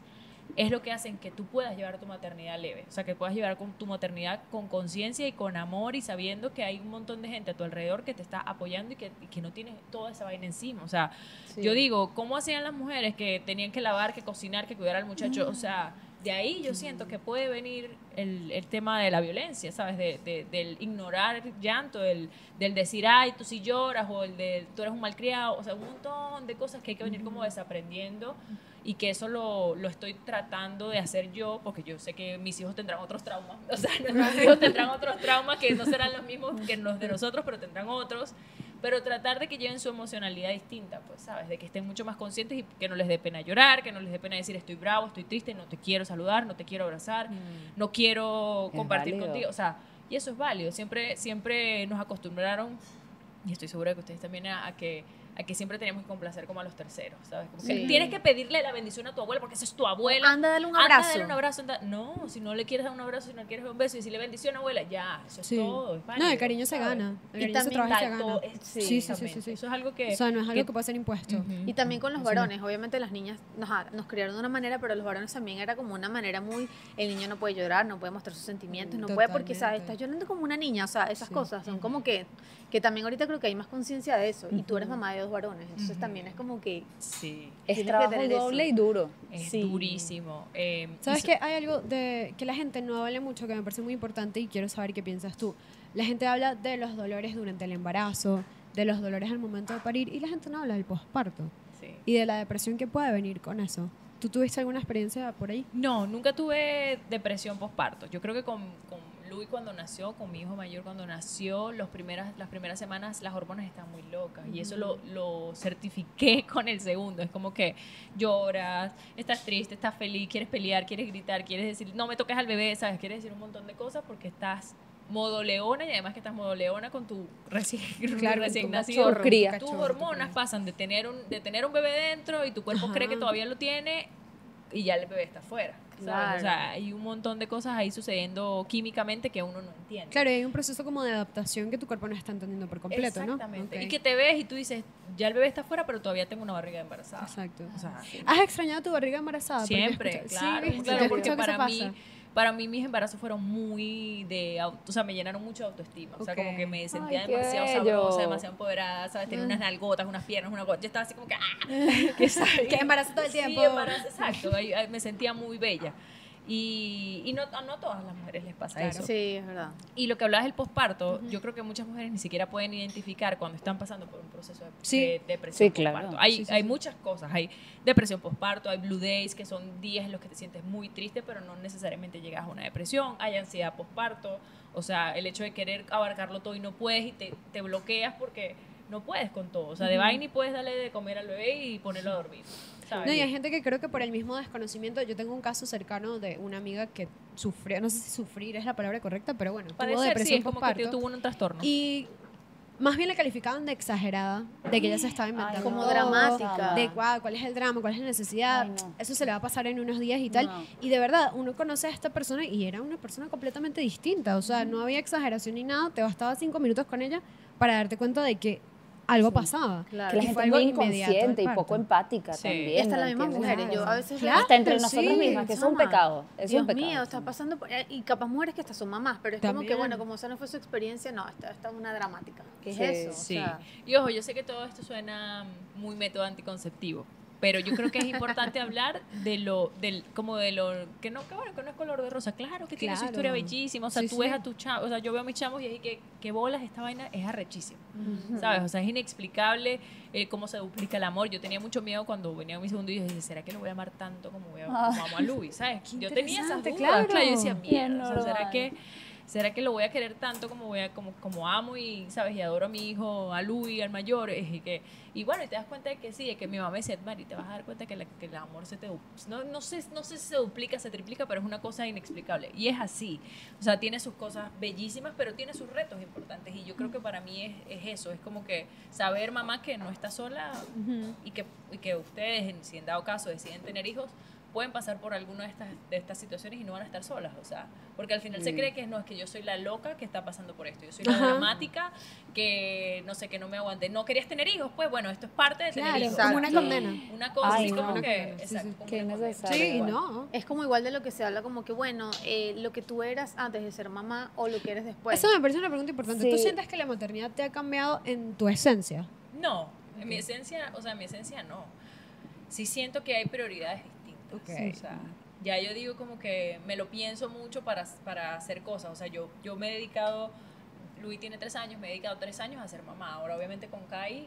Speaker 1: es lo que hacen que tú puedas llevar tu maternidad leve, o sea, que puedas llevar con tu maternidad con conciencia y con amor y sabiendo que hay un montón de gente a tu alrededor que te está apoyando y que, y que no tienes toda esa vaina encima, o sea,
Speaker 4: Sí.
Speaker 1: yo digo, ¿cómo hacían las mujeres que tenían que lavar, que cocinar, que cuidar al muchacho? O sea, de ahí yo siento que puede venir el, el tema de la violencia, ¿sabes? De, de- del ignorar el llanto, del, del decir, ay, tú sí lloras, o el de tú eres un malcriado, o sea, un montón de cosas que hay que venir como desaprendiendo y que eso lo, lo estoy tratando de hacer yo, porque yo sé que mis hijos tendrán otros traumas, o sea, nuestros hijos tendrán otros traumas que no serán los mismos que los de nosotros, pero tendrán otros pero tratar de que lleven su emocionalidad distinta, pues, ¿sabes? De que estén mucho más conscientes y que no les dé pena llorar, que no les dé pena decir estoy bravo, estoy triste, no te quiero saludar, no te quiero abrazar, no quiero
Speaker 5: Es
Speaker 1: compartir
Speaker 5: válido.
Speaker 1: contigo, o sea, y eso es válido, siempre, siempre nos acostumbraron, y estoy segura que ustedes también, a, a que a que siempre tenemos que complacer como a los terceros, ¿sabes? Como
Speaker 4: Sí.
Speaker 1: que tienes que pedirle la bendición a tu abuela porque esa es tu abuela.
Speaker 4: Anda, dale un
Speaker 1: Anda,
Speaker 4: abrazo.
Speaker 1: dale un abrazo. anda- No, si no le quieres dar un abrazo, si no le quieres dar un beso y si le bendición abuela, ya, eso es
Speaker 3: Sí.
Speaker 1: todo. es
Speaker 3: No, el cariño se gana. El
Speaker 4: Y
Speaker 3: cariño se
Speaker 4: también
Speaker 3: trabaja y se gana.
Speaker 1: es-
Speaker 3: Sí, sí, sí, sí,
Speaker 1: exactamente.
Speaker 3: sí.
Speaker 1: Eso es algo que...
Speaker 3: O sea, no es algo
Speaker 1: que-
Speaker 3: que puede ser impuesto.
Speaker 4: Y también con los varones, obviamente las niñas nos, nos criaron de una manera, pero los varones también era como una manera muy, el niño no puede llorar, no puede mostrar sus sentimientos, no puede porque, ¿sabes? Estás llorando como una niña, o sea, esas
Speaker 3: Sí.
Speaker 4: cosas son como que, que también ahorita creo que hay más conciencia de eso, y tú eres mamá de dos varones, entonces también es como que,
Speaker 1: Sí,
Speaker 5: Es
Speaker 4: que
Speaker 5: trabajo
Speaker 4: tener eso.
Speaker 5: doble y duro.
Speaker 1: es
Speaker 4: Sí.
Speaker 1: durísimo. Eh,
Speaker 3: ¿Sabes qué? Hay algo de que la gente no habla mucho que me parece muy importante y quiero saber qué piensas tú. La gente habla de los dolores durante el embarazo, de los dolores al momento de parir y la gente no habla del posparto
Speaker 1: Sí.
Speaker 3: y de la depresión que puede venir con eso. ¿Tú tuviste alguna experiencia por ahí?
Speaker 1: No, nunca tuve depresión postparto. Yo creo que con, con Luis cuando nació, con mi hijo mayor cuando nació, los primeras, las primeras semanas las hormonas están muy locas. Y eso lo, lo certifiqué con el segundo. Es como que lloras, estás triste, estás feliz, quieres pelear, quieres gritar, quieres decir, no me toques al bebé, ¿sabes? Quieres decir un montón de cosas porque estás modo leona y además que estás modo leona con tu recién,
Speaker 3: Claro,
Speaker 1: recién
Speaker 3: con tu
Speaker 1: nacido.
Speaker 5: cachorro.
Speaker 1: Tus hormonas
Speaker 3: tu
Speaker 1: pasan de tener un, de tener un bebé dentro y tu cuerpo cree que todavía lo tiene y ya el bebé está afuera.
Speaker 4: Claro.
Speaker 1: O sea, hay un montón de cosas ahí sucediendo químicamente que uno no entiende.
Speaker 3: Claro, y hay un proceso como de adaptación que tu cuerpo no está entendiendo por completo, ¿no?
Speaker 1: Exactamente. Y que te ves y tú dices, ya el bebé está afuera, pero todavía tengo una barriga embarazada.
Speaker 3: Exacto.
Speaker 1: O sea,
Speaker 3: ¿Has extrañado tu barriga embarazada?
Speaker 1: Siempre,
Speaker 3: escucha- sí,
Speaker 1: claro, claro, porque para mí,
Speaker 3: pasa.
Speaker 1: Para mí mis embarazos fueron muy de, au- o sea, me llenaron mucho de autoestima, o sea, como que me sentía
Speaker 5: Ay,
Speaker 1: demasiado sabrosa, demasiado empoderada, sabes, tenía unas nalgotas, unas piernas, una cosa, yo estaba así como que, ¡ah! que,
Speaker 3: embarazo todo el tiempo.
Speaker 1: Sí, embarazo, exacto, me sentía muy bella. Y, y no, a no a todas las mujeres les pasa
Speaker 3: Claro.
Speaker 1: eso.
Speaker 4: sí, es verdad.
Speaker 1: Y lo que hablabas del posparto, yo creo que muchas mujeres ni siquiera pueden identificar cuando están pasando por un proceso de,
Speaker 3: Sí.
Speaker 1: de depresión
Speaker 5: Sí, claro.
Speaker 1: posparto. Hay,
Speaker 3: Sí, sí,
Speaker 1: hay
Speaker 3: sí.
Speaker 1: muchas cosas. Hay depresión posparto, hay blue days, que son días en los que te sientes muy triste, pero no necesariamente llegas a una depresión. Hay ansiedad posparto, o sea, el hecho de querer abarcarlo todo y no puedes y te, te bloqueas porque no puedes con todo. O sea, de vaina y puedes darle de comer al bebé y ponerlo a dormir. ¿Sabes?
Speaker 3: No, y hay gente que creo que por el mismo desconocimiento, yo tengo un caso cercano de una amiga que sufrió, no sé si sufrir es la palabra correcta, pero bueno, tuvo
Speaker 1: Padecer, sí,
Speaker 3: depresión
Speaker 1: es como que
Speaker 3: postparto.
Speaker 1: tuvo un trastorno.
Speaker 3: Y más bien la calificaban de exagerada, de que ella se estaba inventando.
Speaker 4: como
Speaker 3: todo,
Speaker 4: dramática.
Speaker 3: De "Guau, cuál es el drama, cuál es la necesidad.
Speaker 5: Ay, no.
Speaker 3: Eso se le va a pasar en unos días y tal.
Speaker 5: No.
Speaker 3: Y de verdad, uno conoce a esta persona y era una persona completamente distinta. O sea, no había exageración ni nada. Te bastaba cinco minutos con ella para darte cuenta de que algo pasaba.
Speaker 4: Claro.
Speaker 5: Que la
Speaker 3: Y
Speaker 5: gente
Speaker 3: fue
Speaker 5: es muy inconsciente y poco empática
Speaker 1: Sí.
Speaker 5: también.
Speaker 4: Y hasta
Speaker 5: ¿no
Speaker 4: las mismas mujeres, yo a veces
Speaker 3: Claro.
Speaker 5: Hasta entre nosotros
Speaker 3: sí,
Speaker 5: mismas, que eso es un pecado. Eso es
Speaker 4: Dios
Speaker 5: un pecado.
Speaker 4: mío, está pasando por, y capaz mujeres que hasta son mamás, pero es como que
Speaker 3: También.
Speaker 4: bueno, como esa no fue su experiencia, no, esta, es una dramática. ¿Qué es
Speaker 5: Sí,
Speaker 4: eso? O
Speaker 1: Sí.
Speaker 4: sea,
Speaker 1: Y ojo, yo sé que todo esto suena muy método anticonceptivo, pero yo creo que es importante hablar de lo, del, como de lo, que no, que bueno, que no es color de rosa, claro que tiene su historia bellísima, o sea,
Speaker 3: Sí,
Speaker 1: tú
Speaker 3: sí.
Speaker 1: ves a tus chamos, o sea, yo veo a mis chamos y ahí que, que bolas, esta vaina es arrechísima, ¿sabes? O sea, es inexplicable eh, cómo se duplica el amor. Yo tenía mucho miedo cuando venía mi segundo y yo dije, ¿será que lo voy a amar tanto como, voy a, como amo a Luis? ¿Sabes? Yo tenía esas dudas,
Speaker 3: claro.
Speaker 1: yo decía, mierda, o sea, ¿será que ¿Será que lo voy a querer tanto como voy a, como, como amo y sabes y adoro a mi hijo, a Luis, al mayor? Y que, y bueno, y te das cuenta de que sí, de que mi mamá me decía, Mari, te vas a dar cuenta que, la- que el amor se te no, no sé, no sé si se duplica, se triplica, pero es una cosa inexplicable. Y es así. O sea, tiene sus cosas bellísimas, pero tiene sus retos importantes. Y yo creo que para mí es, es eso, es como que saber, mamá, que no está sola y, que, y que ustedes, si en dado caso deciden tener hijos, pueden pasar por alguna de estas, de estas situaciones y no van a estar solas, o sea, porque al final se cree que no, es que yo soy la loca que está pasando por esto, yo soy la
Speaker 3: Ajá.
Speaker 1: dramática que, no sé, que no me aguante, no querías tener hijos, pues bueno, esto es parte de tener
Speaker 3: Claro,
Speaker 1: hijos.
Speaker 3: como una condena.
Speaker 1: Una cosa
Speaker 5: Ay,
Speaker 1: así
Speaker 5: no.
Speaker 1: como
Speaker 3: Una
Speaker 1: que, exacto,
Speaker 3: sí.
Speaker 1: como condena.
Speaker 5: necesario.
Speaker 3: Sí,
Speaker 5: igual.
Speaker 3: no.
Speaker 4: es como igual de lo que se habla como que bueno, eh, lo que tú eras antes de ser mamá o lo que eres después.
Speaker 3: Eso me parece una pregunta importante. ¿Tú
Speaker 5: Sí.
Speaker 3: sientes que la maternidad te ha cambiado en tu esencia?
Speaker 1: No, en mi esencia, o sea, en mi esencia no. Sí siento que hay prioridades distintas.
Speaker 3: Ok.
Speaker 1: O sea, ya yo digo como que me lo pienso mucho para, para hacer cosas. O sea, yo, yo me he dedicado, Luis tiene tres años, me he dedicado tres años a ser mamá. Ahora obviamente con Kai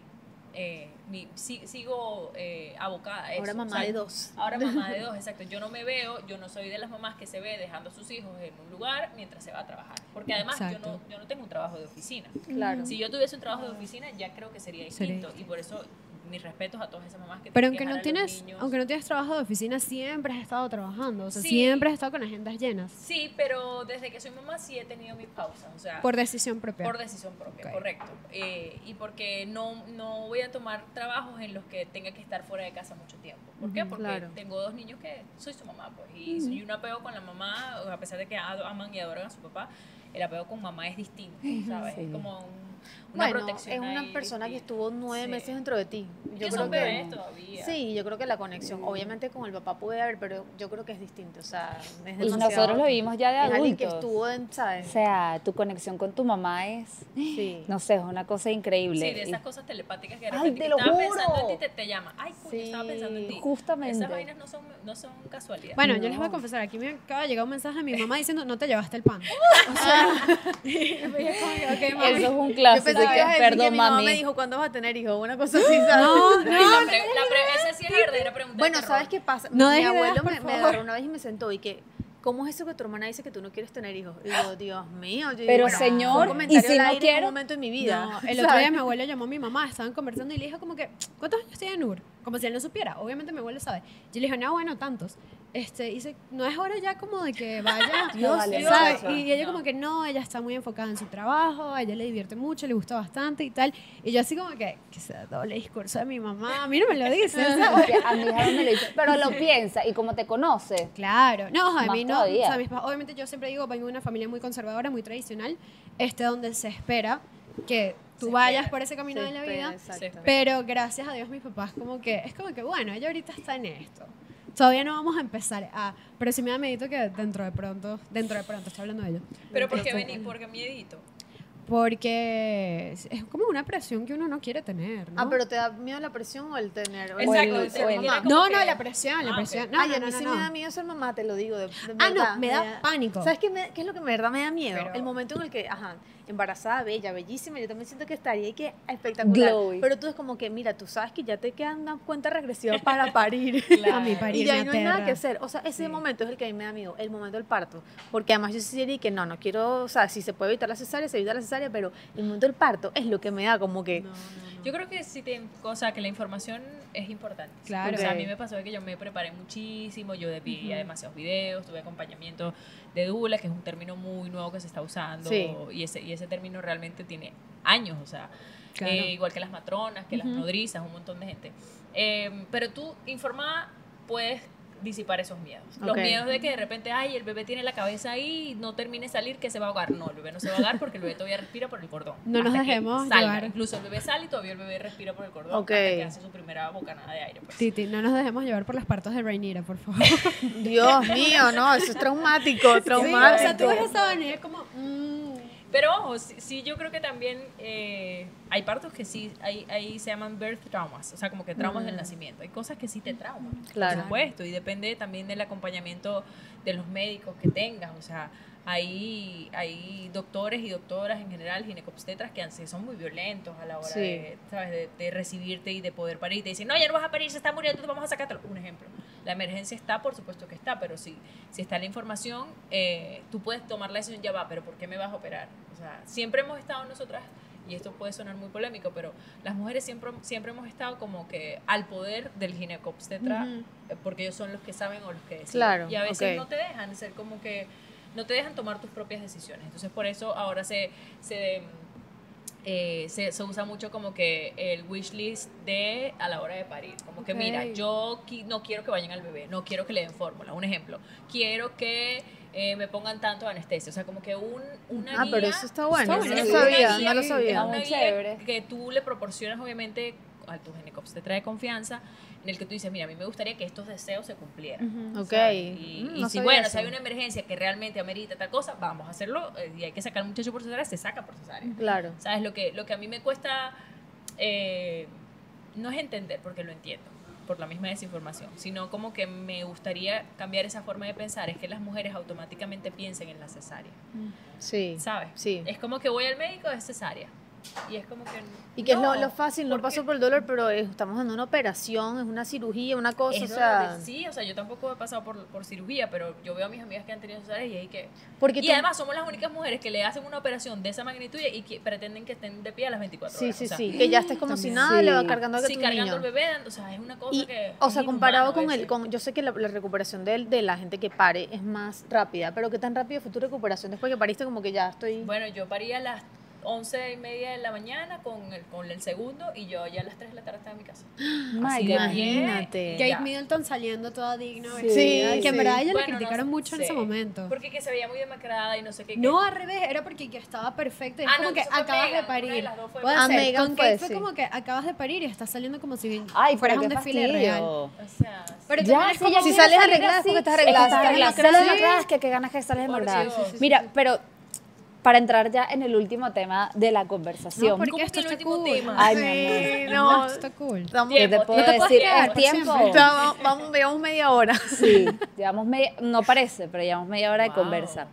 Speaker 1: eh, mi- si- sigo eh, abocada a eso.
Speaker 4: Ahora
Speaker 1: O
Speaker 4: mamá
Speaker 1: sea,
Speaker 4: de dos.
Speaker 1: Ahora mamá de dos, exacto. Yo no me veo, yo no soy de las mamás que se ve dejando a sus hijos en un lugar mientras se va a trabajar. Porque además yo no, yo no tengo un trabajo de oficina.
Speaker 4: Claro.
Speaker 1: Si yo tuviese un trabajo de oficina, ya creo que sería
Speaker 3: Sería
Speaker 1: distinto. Y por eso mis respetos a todas esas mamás que
Speaker 3: Pero aunque
Speaker 1: que
Speaker 3: no tienes,
Speaker 1: niños.
Speaker 3: aunque no tienes trabajo de oficina, siempre has estado trabajando. O sea,
Speaker 1: Sí.
Speaker 3: siempre has estado con agendas llenas.
Speaker 1: Sí, pero desde que soy mamá sí he tenido mis pausas, o sea,
Speaker 3: Por decisión propia.
Speaker 1: por decisión propia,
Speaker 3: Ok.
Speaker 1: correcto. Eh, y porque no, no voy a tomar trabajos en los que tenga que estar fuera de casa mucho tiempo. ¿Por qué? Porque
Speaker 4: claro.
Speaker 1: tengo dos niños que soy su mamá, pues, y soy un apego con la mamá, a pesar de que aman y adoran a su papá, el apego con mamá es distinto, ¿sabes?
Speaker 5: Sí.
Speaker 1: Es como un- una
Speaker 4: Bueno,
Speaker 1: protección.
Speaker 4: es una
Speaker 1: ahí
Speaker 4: persona que estuvo nueve
Speaker 1: Sí.
Speaker 4: meses dentro de ti.
Speaker 1: Y
Speaker 4: Yo creo
Speaker 1: son
Speaker 4: que
Speaker 1: bebés todavía.
Speaker 4: sí, yo creo que la conexión, obviamente con el papá puede haber, pero yo creo que es distinto, o sea, es
Speaker 5: Y nosotros lo vimos ya de
Speaker 4: es alguien que
Speaker 5: adultos.
Speaker 4: estuvo en,
Speaker 5: O
Speaker 4: ¿sabes?
Speaker 5: sea, tu conexión con tu mamá es,
Speaker 4: Sí.
Speaker 5: no sé, es una cosa increíble.
Speaker 1: Sí, de
Speaker 5: Y
Speaker 1: esas cosas telepáticas que de
Speaker 5: Ay, te lo
Speaker 1: estaba pensando en
Speaker 5: juro.
Speaker 1: ti te, te llama. Ay, coño, estaba pensando en ti.
Speaker 5: justamente.
Speaker 1: Esas vainas no son, no son casualidad.
Speaker 3: Bueno, yo les voy a
Speaker 5: No.
Speaker 3: confesar, aquí me acaba de llegar un mensaje de mi mamá diciendo, no te llevaste el pan. O sea, y yo como que, ok, mami.
Speaker 5: Eso es un
Speaker 4: Yo
Speaker 5: clásico.
Speaker 4: pensé que
Speaker 5: Perdón,
Speaker 4: mi mamá
Speaker 5: mami.
Speaker 4: me dijo, ¿cuándo vas a tener hijos? Una cosa así, ¿sabes?
Speaker 3: No,
Speaker 1: Ay,
Speaker 3: no,
Speaker 1: la pre- la pre- esa sí es la verdadera pregunta.
Speaker 4: Bueno. ¿sabes qué pasa?
Speaker 3: No
Speaker 4: mi abuelo me, me agarró una vez y me sentó y que, ¿cómo es eso que tu hermana dice que tú no quieres tener hijos? Y yo, Dios mío. Yo
Speaker 5: Pero,
Speaker 4: bueno,
Speaker 5: señor,
Speaker 4: un
Speaker 5: ¿y si no
Speaker 4: aire en un
Speaker 5: quiero?
Speaker 4: momento en mi vida.
Speaker 3: No, el otro día mi abuelo llamó a mi mamá, estaban conversando y le dijo como que, ¿cuántos años tiene Nur? Como si él no supiera. Obviamente mi abuelo sabe. Yo le dije, no, bueno, tantos. Este, dice, no es hora ya como de que vaya.
Speaker 5: No vale,
Speaker 3: ¿sabes?
Speaker 5: no.
Speaker 3: Y ella como que no, ella está muy enfocada en su trabajo, a ella le divierte mucho, le gusta bastante y tal. Y yo así como que, que sea doble discurso de mi mamá, a mí no me lo dice,
Speaker 5: a no me lo dice, pero lo piensa y como te conoce.
Speaker 3: Claro, no, a mí no.
Speaker 5: todavía.
Speaker 3: o sea, mis pa- obviamente yo siempre digo, vengo de una familia muy conservadora, muy tradicional, este donde se espera que tú
Speaker 1: Se
Speaker 3: vayas
Speaker 1: espera.
Speaker 3: por ese camino de la
Speaker 4: espera,
Speaker 3: vida.
Speaker 4: exacto.
Speaker 3: Pero gracias a Dios mis papás como que, es como que bueno, ella ahorita está en esto. Todavía no vamos a empezar a, pero sí me da medito que dentro de pronto, dentro de pronto, estoy hablando de ello.
Speaker 1: Pero ¿por qué
Speaker 3: Entonces,
Speaker 1: venís? Porque miedito.
Speaker 3: Porque es como una presión que uno no quiere tener, ¿no?
Speaker 4: Ah, pero te da miedo la presión o el tener. o
Speaker 1: Exacto,
Speaker 5: el- o el-
Speaker 1: mamá,
Speaker 3: No, no, la presión, la
Speaker 1: Ah,
Speaker 3: presión. No,
Speaker 4: Ay,
Speaker 3: no,
Speaker 4: a
Speaker 3: no,
Speaker 4: mí
Speaker 3: no,
Speaker 4: sí
Speaker 3: no.
Speaker 4: me da miedo ser mamá, te lo digo. De, de
Speaker 3: Ah, no,
Speaker 4: verdad,
Speaker 3: me da pánico.
Speaker 4: ¿Sabes qué, me- qué es lo que me verdad me da miedo?
Speaker 3: Pero-
Speaker 4: el momento en el que, ajá, embarazada, bella, bellísima, yo también siento que estaría y que espectacular.
Speaker 5: Glowy.
Speaker 4: Pero tú es como que, mira, tú sabes que ya te queda una cuenta regresiva para parir.
Speaker 3: A mí parir
Speaker 4: Y ya no hay nada que hacer. O sea, ese momento es el que a mí me da miedo, el momento del parto. Porque además yo sí diría que no, no quiero, o sea, si se puede evitar la cesárea, se evita la cesárea, pero el momento del parto es lo que me da como que...
Speaker 1: Yo creo que sí te, o sea, que la información es importante.
Speaker 3: Claro.
Speaker 1: O sea, a mí me pasó que yo me preparé muchísimo, yo veía demasiados videos, tuve acompañamiento de dula, que es un término muy nuevo que se está usando,
Speaker 4: Sí.
Speaker 1: y ese y ese término realmente tiene años, o sea,
Speaker 3: Claro.
Speaker 1: eh, igual que las matronas, que las
Speaker 3: Ujú.
Speaker 1: nodrizas, un montón de gente. Eh, pero tú informada puedes disipar esos miedos. Los miedos de que de repente, ay, el bebé tiene la cabeza ahí y no termine de salir, que se va a ahogar. No, el bebé no se va a ahogar porque el bebé todavía respira por el cordón.
Speaker 3: No nos dejemos
Speaker 1: salga.
Speaker 3: llevar.
Speaker 1: Incluso el bebé sale y todavía el bebé respira por el cordón
Speaker 4: Ok.
Speaker 1: hasta que hace su primera bocanada de aire. pues.
Speaker 3: Titi, no nos dejemos llevar por las partos de Rainira, por favor.
Speaker 4: Dios mío, no, eso es traumático,
Speaker 3: Sí,
Speaker 4: traumático.
Speaker 3: o sea, tú ves esa vaina y es como... mm,
Speaker 1: Pero ojo, sí, sí, yo creo que también eh, hay partos que sí, ahí, ahí se llaman birth traumas, o sea, como que traumas del nacimiento. Hay cosas que sí te trauman,
Speaker 4: Claro.
Speaker 1: por supuesto, y depende también del acompañamiento de los médicos que tengas, o sea, hay, hay doctores y doctoras en general, ginecobstetras, que son muy violentos a la hora
Speaker 4: Sí.
Speaker 1: de, ¿sabes? De, de recibirte y de poder parir. Te dicen, no, ya no vas a parir, se está muriendo, te vamos a sacártelo. Un ejemplo. La emergencia está, por supuesto que está, pero si, si está la información, eh, tú puedes tomar la decisión, ya va, pero ¿por qué me vas a operar? O sea, siempre hemos estado nosotras, y esto puede sonar muy polémico, pero las mujeres siempre, siempre hemos estado como que al poder del ginecobstetra, eh, porque ellos son los que saben o los que deciden.
Speaker 4: Claro,
Speaker 1: y a veces no te dejan ser como que, no te dejan tomar tus propias decisiones. Entonces, por eso ahora se... se eh, se, se usa mucho como que el wish list de a la hora de parir. Como que, mira, yo qui- no quiero que vayan al bebé, no quiero que le den fórmula. Un ejemplo, quiero que eh, me pongan tanto anestesia. O sea, como que un, una
Speaker 4: Ah,
Speaker 1: guía.
Speaker 4: pero eso está bueno,
Speaker 3: Está
Speaker 4: no
Speaker 3: bueno,
Speaker 4: lo
Speaker 3: sí.
Speaker 4: sabía, no lo
Speaker 1: que-
Speaker 4: sabía.
Speaker 1: una
Speaker 5: Muy
Speaker 1: guía
Speaker 5: chévere.
Speaker 1: que tú le proporcionas, obviamente, a tu ginecobstetra de confianza, en el que tú dices, mira, a mí me gustaría que estos deseos se cumplieran.
Speaker 4: Ok.
Speaker 1: ¿sabes? Y,
Speaker 4: Mm,
Speaker 1: y
Speaker 4: no
Speaker 1: si, bueno,
Speaker 4: eso.
Speaker 1: si hay una emergencia que realmente amerita tal cosa, vamos a hacerlo eh, y hay que sacar al muchacho por cesárea, se saca por cesárea.
Speaker 4: Claro.
Speaker 1: ¿Sabes? Lo que, lo que a mí me cuesta eh, no es entender, porque lo entiendo, por la misma desinformación, sino como que me gustaría cambiar esa forma de pensar, es que las mujeres automáticamente piensen en la cesárea,
Speaker 4: Sí.
Speaker 1: ¿sabes?
Speaker 4: Sí.
Speaker 1: Es como que voy al médico, es cesárea. Y es como que.
Speaker 4: Y que es lo,
Speaker 1: no,
Speaker 4: lo fácil, no paso por el dolor, pero es- estamos en una operación, es una cirugía, una cosa,
Speaker 1: es
Speaker 4: o sea...
Speaker 1: sí, o sea, yo tampoco he pasado por, por cirugía, pero yo veo a mis amigas que han tenido cesáreas y ahí que.
Speaker 4: Porque
Speaker 1: y
Speaker 4: tú-
Speaker 1: además somos las únicas mujeres que le hacen una operación de esa magnitud y que pretenden que estén de pie a las 24
Speaker 4: Sí,
Speaker 1: horas.
Speaker 4: sí,
Speaker 1: o sea,
Speaker 4: sí, que ya estés como si nada,
Speaker 5: Sí.
Speaker 4: le va cargando a
Speaker 1: Sí,
Speaker 4: tu
Speaker 1: cargando
Speaker 4: niño.
Speaker 1: el bebé, o sea, es una cosa
Speaker 4: Y,
Speaker 1: que.
Speaker 4: o sea, comparado con el, con, yo sé que la, la recuperación de, de la gente que pare es más rápida, pero ¿qué tan rápido fue tu recuperación después que pariste? Como que ya estoy...
Speaker 1: Bueno, yo parí a las 11 y media de la mañana con el, con el segundo y yo ya a las 3 de la tarde estaba en mi casa. Así de bien.
Speaker 4: Imagínate.
Speaker 3: Kate
Speaker 1: Ya.
Speaker 3: Middleton saliendo toda digna.
Speaker 5: Sí,
Speaker 4: sí.
Speaker 3: que en verdad a ella
Speaker 1: Bueno,
Speaker 3: le
Speaker 1: no
Speaker 3: criticaron mucho en
Speaker 1: sé,
Speaker 3: ese momento.
Speaker 1: Porque que se veía muy demacrada y no sé qué.
Speaker 3: No,
Speaker 1: que-
Speaker 3: al revés, era porque que estaba perfecta. y Es
Speaker 1: Ah,
Speaker 3: como
Speaker 1: no,
Speaker 3: que
Speaker 1: fue
Speaker 3: acabas
Speaker 1: Meghan,
Speaker 3: de
Speaker 1: de
Speaker 3: parir.
Speaker 1: las dos fue
Speaker 3: Puede ser,
Speaker 4: Meghan
Speaker 3: con
Speaker 4: fue,
Speaker 3: Kate fue
Speaker 4: sí.
Speaker 3: como que acabas de parir y estás saliendo como si
Speaker 5: Ay,
Speaker 3: fueras
Speaker 5: pero
Speaker 3: un desfile
Speaker 5: fastidio.
Speaker 3: real.
Speaker 1: O sea,
Speaker 3: Pero
Speaker 5: Ya,
Speaker 3: también es
Speaker 5: si
Speaker 3: como
Speaker 5: ya
Speaker 4: Si sales arreglada,
Speaker 5: así,
Speaker 4: porque estás
Speaker 5: es que
Speaker 4: arreglada,
Speaker 5: arreglada. Sales
Speaker 4: clase.
Speaker 5: arregladas, que qué ganas que sales en verdad.
Speaker 1: Sí, sí, sí,
Speaker 5: Mira, pero para entrar ya en el último tema de la
Speaker 3: No,
Speaker 5: conversación.
Speaker 3: porque
Speaker 1: ¿Cómo
Speaker 3: esto
Speaker 1: el
Speaker 3: está cool.
Speaker 1: tema?
Speaker 5: Ay, mi
Speaker 4: Sí,
Speaker 5: amor.
Speaker 4: no.
Speaker 3: Esto está cool.
Speaker 4: Estamos,
Speaker 5: ¿Qué te puedo decir?
Speaker 1: tiempo,
Speaker 5: Es tiempo.
Speaker 4: Estamos- vamos, veamos media hora.
Speaker 5: Sí, llevamos media, no parece, pero llevamos media hora de
Speaker 1: Wow.
Speaker 5: conversa.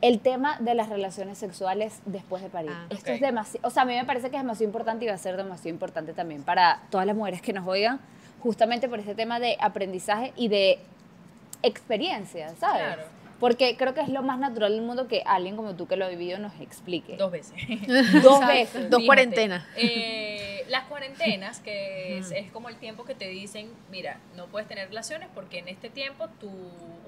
Speaker 5: El tema de las relaciones sexuales después de parir.
Speaker 3: Ah,
Speaker 5: Esto es demasiado, o sea, a mí me parece que es demasiado importante y va a ser demasiado importante también para todas las mujeres que nos oigan, justamente por este tema de aprendizaje y de experiencia, ¿sabes?
Speaker 1: Claro.
Speaker 5: Porque creo que es lo más natural del mundo que alguien como tú que lo ha vivido nos explique.
Speaker 1: Dos veces.
Speaker 5: Dos veces.
Speaker 4: Dos cuarentenas.
Speaker 1: eh, las cuarentenas, que es, es como el tiempo que te dicen, mira, no puedes tener relaciones porque en este tiempo tu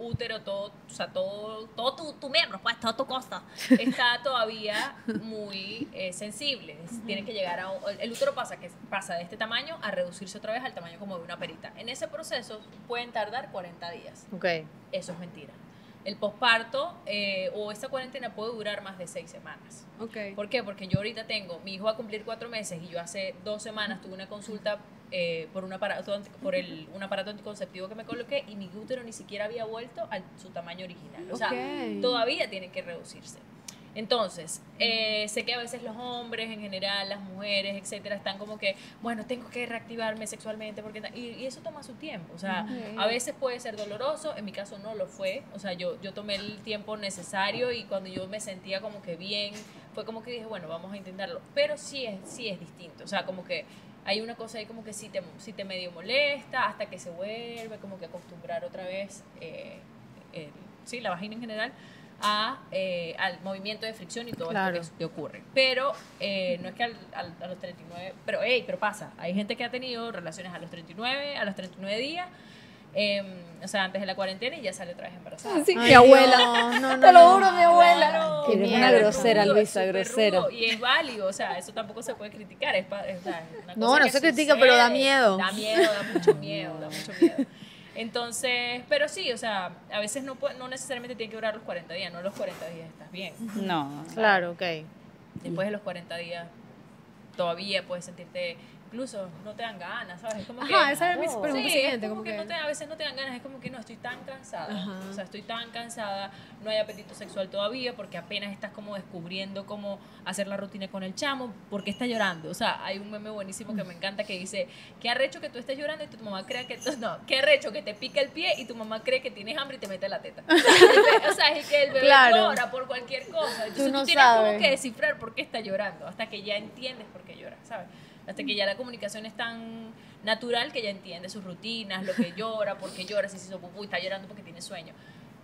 Speaker 1: útero, todo, o sea, todo, todo tu, tu miembro, pues, toda tu costa, está todavía muy eh, sensible. Es- Tiene que llegar a... un- El útero pasa, que pasa de este tamaño a reducirse otra vez al tamaño como de una perita. En ese proceso pueden tardar 40 días.
Speaker 4: Ok.
Speaker 1: Eso es mentira. El posparto eh, o esta cuarentena puede durar más de seis semanas. ¿Por qué? Porque yo ahorita tengo, mi hijo va a cumplir cuatro meses y yo hace dos semanas tuve una consulta eh, por, un aparato, por el, un aparato anticonceptivo que me coloqué y mi útero ni siquiera había vuelto a su tamaño original. O sea, todavía tiene que reducirse. Entonces, eh, sé que a veces los hombres en general, las mujeres, etcétera, están como que, bueno, tengo que reactivarme sexualmente porque y, y eso toma su tiempo. O sea, a veces puede ser doloroso, en mi caso no lo fue. O sea, yo, yo tomé el tiempo necesario y cuando yo me sentía como que bien, fue como que dije, bueno, vamos a intentarlo. Pero sí es, sí es distinto. O sea, como que hay una cosa ahí como que sí te, sí te medio molesta hasta que se vuelve como que acostumbrar otra vez, eh, el- sí, la vagina en general, a, eh, al movimiento de fricción y todo
Speaker 4: Claro.
Speaker 1: esto que, que ocurre. Pero eh, no es que al- al- a los 39, pero hey, pero pasa, hay gente que ha tenido relaciones a los 39, a los 39 días, em, o sea, antes de la cuarentena y ya sale otra vez embarazada.
Speaker 5: Sí,
Speaker 4: Ay,
Speaker 5: mi abuela.
Speaker 4: No, no, no,
Speaker 5: Te lo
Speaker 4: no.
Speaker 5: juro, mi abuela. Eres
Speaker 4: miedo.
Speaker 5: una
Speaker 1: es
Speaker 5: grosera,
Speaker 1: rudo,
Speaker 5: Luisa,
Speaker 1: es
Speaker 5: grosera.
Speaker 1: rudo Y es válido, o sea, eso tampoco se puede criticar. Es, es- es una
Speaker 4: No,
Speaker 1: cosa
Speaker 4: no
Speaker 1: que
Speaker 4: se critica, pero da miedo.
Speaker 1: Da miedo, da mucho miedo, da mucho miedo. Entonces, pero sí, o sea, a veces no, puede- no necesariamente tiene que durar los 40 días, no los 40 días estás bien.
Speaker 5: No.
Speaker 4: Claro, ok.
Speaker 1: Después de los 40 días todavía puedes sentirte, incluso no te dan ganas, ¿sabes? Es como que,
Speaker 3: esa era mi pregunta
Speaker 1: Sí,
Speaker 3: siguiente.
Speaker 1: es como,
Speaker 3: Como
Speaker 1: que,
Speaker 3: que,
Speaker 1: no te- a veces no te dan ganas, es como que no, estoy tan cansada,
Speaker 3: Ajá.
Speaker 1: o sea, estoy tan cansada, no hay apetito sexual todavía porque apenas estás como descubriendo cómo hacer la rutina con el chamo, porque está llorando, o sea, hay un meme buenísimo que me encanta que dice, qué arrecho que tú estés llorando y tu mamá crea que, no, qué arrecho que te pica el pie y tu mamá cree que tienes hambre y te mete la teta. o sea, es que el bebé
Speaker 4: Claro.
Speaker 1: llora por cualquier cosa, entonces tú,
Speaker 4: no
Speaker 1: tienes como que descifrar por qué está llorando, hasta que ya entiendes por qué llora, ¿sabes? Hasta que ya la comunicación es tan natural que ya entiende sus rutinas, lo que llora, por qué llora, si se hizo pupú y está llorando porque tiene sueño.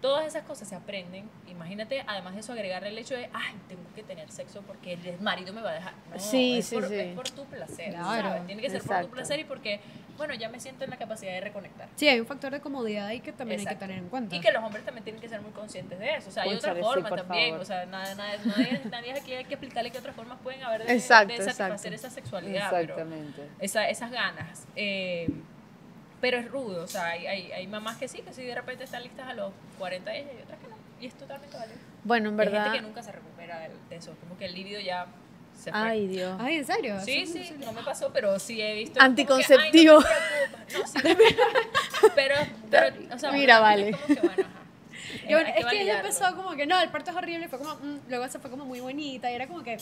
Speaker 1: Todas esas cosas se aprenden. Imagínate, además de eso, agregarle el hecho de, ay, tengo que tener sexo porque el marido me va a dejar. No,
Speaker 4: Sí,
Speaker 1: es,
Speaker 4: sí,
Speaker 1: por,
Speaker 4: sí.
Speaker 1: es por tu placer.
Speaker 3: Claro,
Speaker 1: ¿sabes? Tiene que ser por tu placer y porque, bueno, ya me siento en la capacidad de reconectar.
Speaker 3: Sí, hay un factor de comodidad ahí que también hay
Speaker 1: Exacto.
Speaker 3: que tener en cuenta.
Speaker 1: Y que los hombres también tienen que ser muy conscientes de eso. O sea, hay otras
Speaker 5: sí,
Speaker 1: formas
Speaker 5: por
Speaker 1: también.
Speaker 5: favor.
Speaker 1: O sea, nada, nada, nadie, nadie aquí hay que explicarle qué otras formas pueden haber de,
Speaker 4: Exacto,
Speaker 1: de satisfacer
Speaker 4: exacto.
Speaker 1: esa sexualidad. pero
Speaker 5: Exactamente.
Speaker 1: esa- esas ganas. Eh, pero es rudo. O sea, hay, hay, hay mamás que sí, que sí de repente están listas a los 40 años y otras que no. Y es totalmente válido.
Speaker 4: Bueno, en
Speaker 1: Hay
Speaker 4: verdad.
Speaker 1: gente que nunca se recupera de, de eso. Como que el líbido ya se fue.
Speaker 4: Ay, Dios.
Speaker 3: Ay, ¿en serio?
Speaker 1: Sí, sí, no me pasó, pero sí he visto.
Speaker 4: Anticonceptivo.
Speaker 1: Que, no. No, sí, pero, pero, o sea,
Speaker 4: Mira, vale.
Speaker 1: es como que, bueno, ajá.
Speaker 3: Yo-
Speaker 1: Hay
Speaker 3: es que ella empezó como que no, el parto es horrible, fue como, mm, luego se fue como muy bonita y era como que